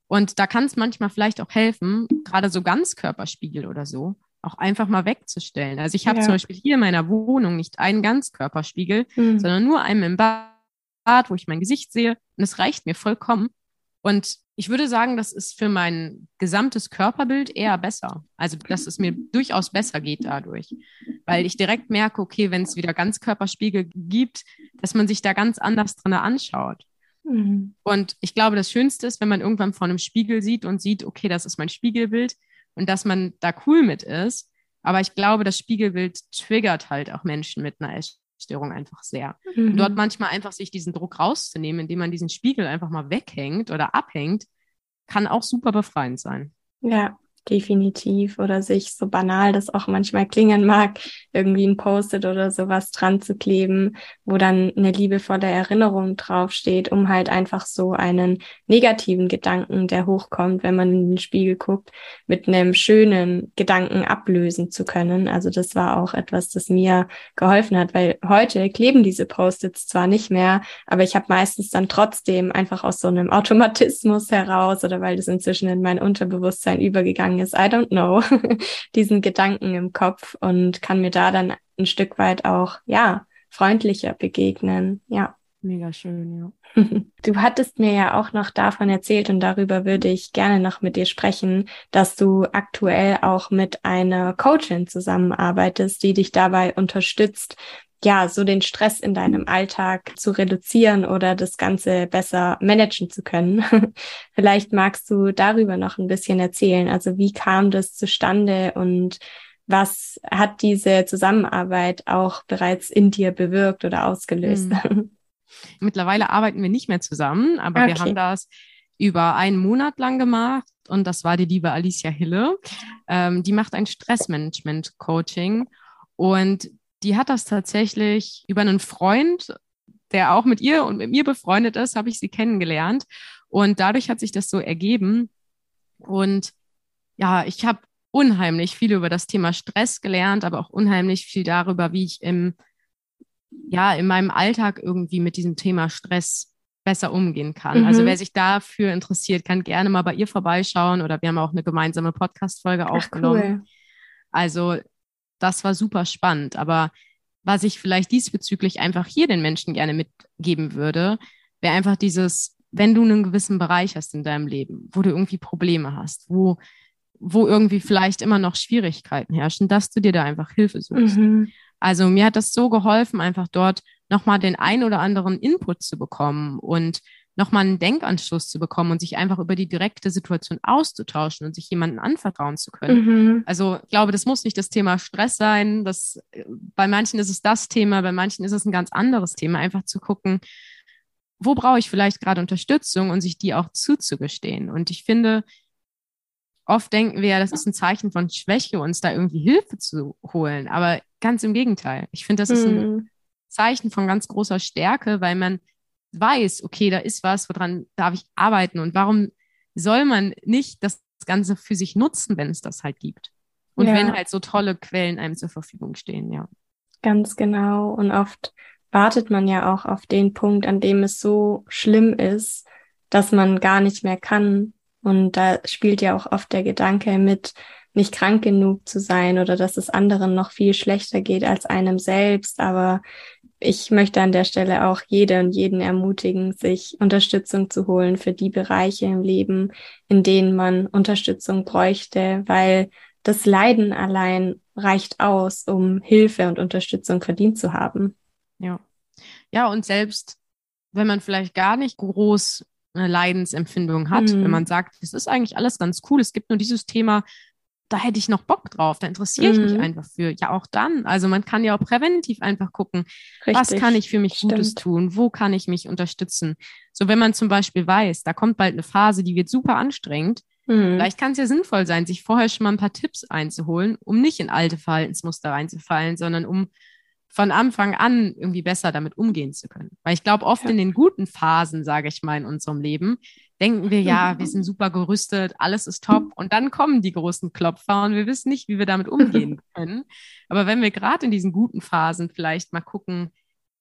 Und da kann es manchmal vielleicht auch helfen, gerade so Ganzkörperspiegel oder so, auch einfach mal wegzustellen. Also ich habe ja. zum Beispiel hier in meiner Wohnung nicht einen Ganzkörperspiegel, mhm. sondern nur einen im Bad, wo ich mein Gesicht sehe. Und es reicht mir vollkommen. Und ich würde sagen, das ist für mein gesamtes Körperbild eher besser. Also, dass es mir durchaus besser geht dadurch. Weil ich direkt merke, okay, wenn es wieder Ganzkörperspiegel gibt, dass man sich da ganz anders drin anschaut. Mhm. Und ich glaube, das Schönste ist, wenn man irgendwann vor einem Spiegel sieht und sieht, okay, das ist mein Spiegelbild und dass man da cool mit ist. Aber ich glaube, das Spiegelbild triggert halt auch Menschen mit einer Essstörung einfach sehr. Mhm. Und dort manchmal einfach sich diesen Druck rauszunehmen, indem man diesen Spiegel einfach mal weghängt oder abhängt, kann auch super befreiend sein. Ja, definitiv oder sich so banal das auch manchmal klingen mag, irgendwie ein Post-it oder sowas dran zu kleben, wo dann eine liebevolle Erinnerung draufsteht, um halt einfach so einen negativen Gedanken, der hochkommt, wenn man in den Spiegel guckt, mit einem schönen Gedanken ablösen zu können. Also das war auch etwas, das mir geholfen hat, weil heute kleben diese Post-its zwar nicht mehr, aber ich habe meistens dann trotzdem einfach aus so einem Automatismus heraus oder weil das inzwischen in mein Unterbewusstsein übergegangen gegangen ist. I don't know. (laughs) Diesen Gedanken im Kopf und kann mir da dann ein Stück weit auch, ja, freundlicher begegnen. Ja. Mega schön, ja. (laughs) Du hattest mir ja auch noch davon erzählt und darüber würde ich gerne noch mit dir sprechen, dass du aktuell auch mit einer Coachin zusammenarbeitest, die dich dabei unterstützt, ja, so den Stress in deinem Alltag zu reduzieren oder das Ganze besser managen zu können. (laughs) Vielleicht magst du darüber noch ein bisschen erzählen. Also wie kam das zustande und was hat diese Zusammenarbeit auch bereits in dir bewirkt oder ausgelöst? Mhm. Mittlerweile arbeiten wir nicht mehr zusammen, aber okay. wir haben das über einen Monat lang gemacht und das war die liebe Alicia Hille. Ähm, die macht ein Stressmanagement-Coaching und die hat das tatsächlich über einen Freund, der auch mit ihr und mit mir befreundet ist, habe ich sie kennengelernt. Und dadurch hat sich das so ergeben. Und ja, ich habe unheimlich viel über das Thema Stress gelernt, aber auch unheimlich viel darüber, wie ich im, ja, in meinem Alltag irgendwie mit diesem Thema Stress besser umgehen kann. Also mhm. Also wer sich dafür interessiert, kann gerne mal bei ihr vorbeischauen oder wir haben auch eine gemeinsame Podcast-Folge aufgenommen. Cool. Also das war super spannend. Aber was ich vielleicht diesbezüglich einfach hier den Menschen gerne mitgeben würde, wäre einfach dieses, wenn du einen gewissen Bereich hast in deinem Leben, wo du irgendwie Probleme hast, wo, wo irgendwie vielleicht immer noch Schwierigkeiten herrschen, dass du dir da einfach Hilfe suchst. Mhm. Also mir hat das so geholfen, einfach dort nochmal den ein oder anderen Input zu bekommen und nochmal einen Denkanschluss zu bekommen und sich einfach über die direkte Situation auszutauschen und sich jemanden anvertrauen zu können. Mhm. Also ich glaube, das muss nicht das Thema Stress sein. Das, bei manchen ist es das Thema, bei manchen ist es ein ganz anderes Thema. Einfach zu gucken, wo brauche ich vielleicht gerade Unterstützung und sich die auch zuzugestehen. Und ich finde, oft denken wir ja, das ist ein Zeichen von Schwäche, uns da irgendwie Hilfe zu holen. Aber ganz im Gegenteil. Ich finde, das ist ein mhm. Zeichen von ganz großer Stärke, weil man weiß, okay, da ist was, woran darf ich arbeiten und warum soll man nicht das Ganze für sich nutzen, wenn es das halt gibt? Und ja. wenn halt so tolle Quellen einem zur Verfügung stehen, ja. Ganz genau. Und oft wartet man ja auch auf den Punkt, an dem es so schlimm ist, dass man gar nicht mehr kann. Und da spielt ja auch oft der Gedanke mit, nicht krank genug zu sein oder dass es anderen noch viel schlechter geht als einem selbst. Aber ich möchte an der Stelle auch jede und jeden ermutigen, sich Unterstützung zu holen für die Bereiche im Leben, in denen man Unterstützung bräuchte, weil das Leiden allein reicht aus, um Hilfe und Unterstützung verdient zu haben. Ja. Ja, und selbst wenn man vielleicht gar nicht groß eine Leidensempfindung hat, mhm. wenn man sagt, es ist eigentlich alles ganz cool, es gibt nur dieses Thema, da hätte ich noch Bock drauf, da interessiere ich mhm. mich einfach für. Ja, auch dann. Also man kann ja auch präventiv einfach gucken, Richtig. was kann ich für mich Stimmt. Gutes tun, wo kann ich mich unterstützen. So, wenn man zum Beispiel weiß, da kommt bald eine Phase, die wird super anstrengend, mhm. vielleicht kann es ja sinnvoll sein, sich vorher schon mal ein paar Tipps einzuholen, um nicht in alte Verhaltensmuster reinzufallen, sondern um von Anfang an irgendwie besser damit umgehen zu können. Weil ich glaube, oft ja. in den guten Phasen, sage ich mal, in unserem Leben, denken wir, ja, wir (laughs) sind super gerüstet, alles ist top. Und dann kommen die großen Klopfer und wir wissen nicht, wie wir damit umgehen (laughs) können. Aber wenn wir gerade in diesen guten Phasen vielleicht mal gucken,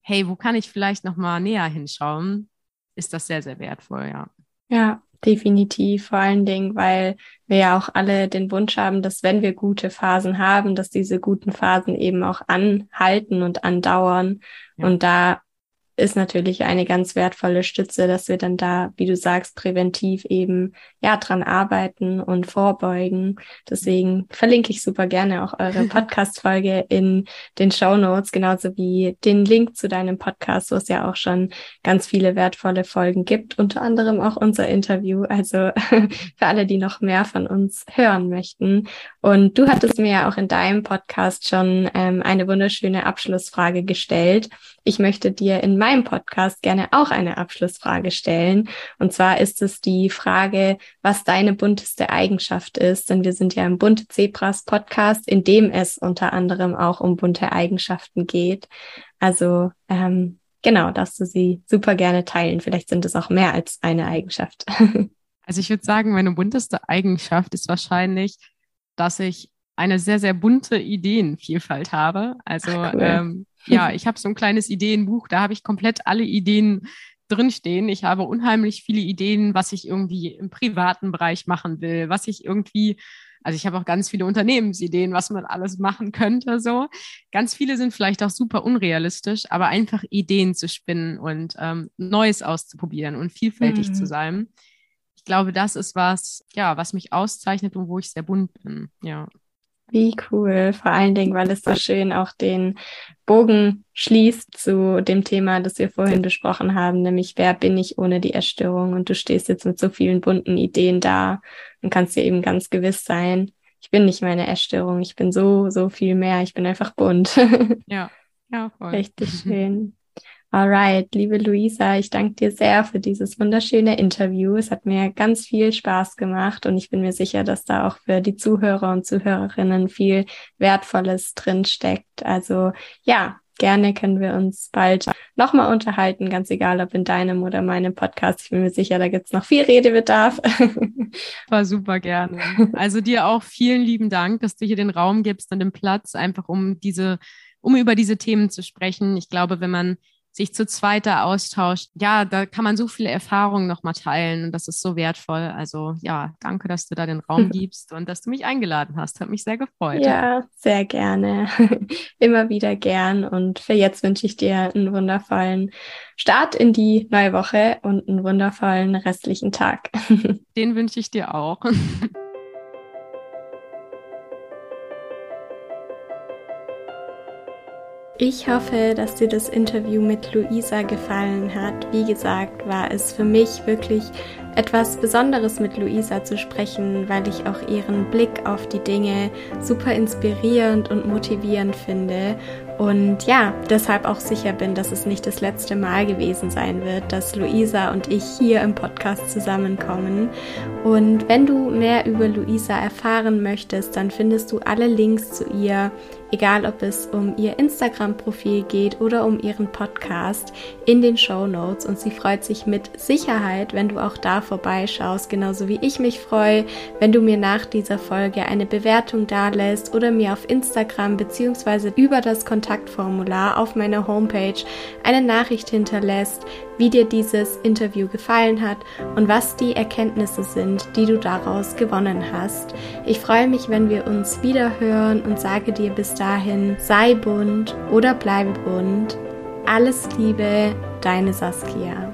hey, wo kann ich vielleicht noch mal näher hinschauen, ist das sehr, sehr wertvoll, ja. Ja, definitiv. Vor allen Dingen, weil wir ja auch alle den Wunsch haben, dass wenn wir gute Phasen haben, dass diese guten Phasen eben auch anhalten und andauern. Ja. Und da ist natürlich eine ganz wertvolle Stütze, dass wir dann da, wie du sagst, präventiv eben ja dran arbeiten und vorbeugen. Deswegen verlinke ich super gerne auch eure (laughs) Podcast-Folge in den Show Notes, genauso wie den Link zu deinem Podcast, wo es ja auch schon ganz viele wertvolle Folgen gibt, unter anderem auch unser Interview. Also (laughs) für alle, die noch mehr von uns hören möchten. Und du hattest mir ja auch in deinem Podcast schon ähm, eine wunderschöne Abschlussfrage gestellt. Ich möchte dir in meinem Podcast gerne auch eine Abschlussfrage stellen. Und zwar ist es die Frage, was deine bunteste Eigenschaft ist. Denn wir sind ja im Bunte Zebras Podcast, in dem es unter anderem auch um bunte Eigenschaften geht. Also ähm, genau, darfst du sie super gerne teilen. Vielleicht sind es auch mehr als eine Eigenschaft. (laughs) Also ich würde sagen, meine bunteste Eigenschaft ist wahrscheinlich, dass ich eine sehr, sehr bunte Ideenvielfalt habe. Also Ach, cool. ähm, ja, ich habe so ein kleines Ideenbuch, da habe ich komplett alle Ideen drinstehen. Ich habe unheimlich viele Ideen, was ich irgendwie im privaten Bereich machen will, was ich irgendwie, also ich habe auch ganz viele Unternehmensideen, was man alles machen könnte, so. Ganz viele sind vielleicht auch super unrealistisch, aber einfach Ideen zu spinnen und ähm, Neues auszuprobieren und vielfältig mhm. zu sein. Ich glaube, das ist was, ja, was mich auszeichnet und wo ich sehr bunt bin, ja. Wie cool. Vor allen Dingen, weil es so schön auch den Bogen schließt zu dem Thema, das wir vorhin besprochen haben, nämlich wer bin ich ohne die Erstörung? Und du stehst jetzt mit so vielen bunten Ideen da und kannst dir eben ganz gewiss sein, ich bin nicht meine Erstörung, ich bin so, so viel mehr, ich bin einfach bunt. (laughs) Ja, ja, voll. Richtig schön. Alright, liebe Luisa, ich danke dir sehr für dieses wunderschöne Interview. Es hat mir ganz viel Spaß gemacht und ich bin mir sicher, dass da auch für die Zuhörer und Zuhörerinnen viel Wertvolles drinsteckt. Also ja, gerne können wir uns bald nochmal unterhalten, ganz egal ob in deinem oder meinem Podcast. Ich bin mir sicher, da gibt's noch viel Redebedarf. (laughs) War super gerne. Also dir auch vielen lieben Dank, dass du hier den Raum gibst und den Platz, einfach um diese, um über diese Themen zu sprechen. Ich glaube, wenn man sich zu zweit da austauscht. Ja, da kann man so viele Erfahrungen nochmal teilen und das ist so wertvoll. Also ja, danke, dass du da den Raum (laughs) gibst und dass du mich eingeladen hast. Hat mich sehr gefreut. Ja, sehr gerne. (laughs) Immer wieder gern. Und für jetzt wünsche ich dir einen wundervollen Start in die neue Woche und einen wundervollen restlichen Tag. (laughs) Den wünsche ich dir auch. Ich hoffe, dass dir das Interview mit Luisa gefallen hat. Wie gesagt, war es für mich wirklich etwas Besonderes mit Luisa zu sprechen, weil ich auch ihren Blick auf die Dinge super inspirierend und motivierend finde und ja, deshalb auch sicher bin, dass es nicht das letzte Mal gewesen sein wird, dass Luisa und ich hier im Podcast zusammenkommen. Und wenn du mehr über Luisa erfahren möchtest, dann findest du alle Links zu ihr, egal ob es um ihr Instagram-Profil geht oder um ihren Podcast, in den Show Notes. Und sie freut sich mit Sicherheit, wenn du auch da vorbeischaust, genauso wie ich mich freue, wenn du mir nach dieser Folge eine Bewertung dalässt oder mir auf Instagram bzw. über das Kontakt Kontaktformular auf meiner Homepage eine Nachricht hinterlässt, wie dir dieses Interview gefallen hat und was die Erkenntnisse sind, die du daraus gewonnen hast. Ich freue mich, wenn wir uns wieder hören und sage dir bis dahin, sei bunt oder bleibe bunt. Alles Liebe, deine Saskia.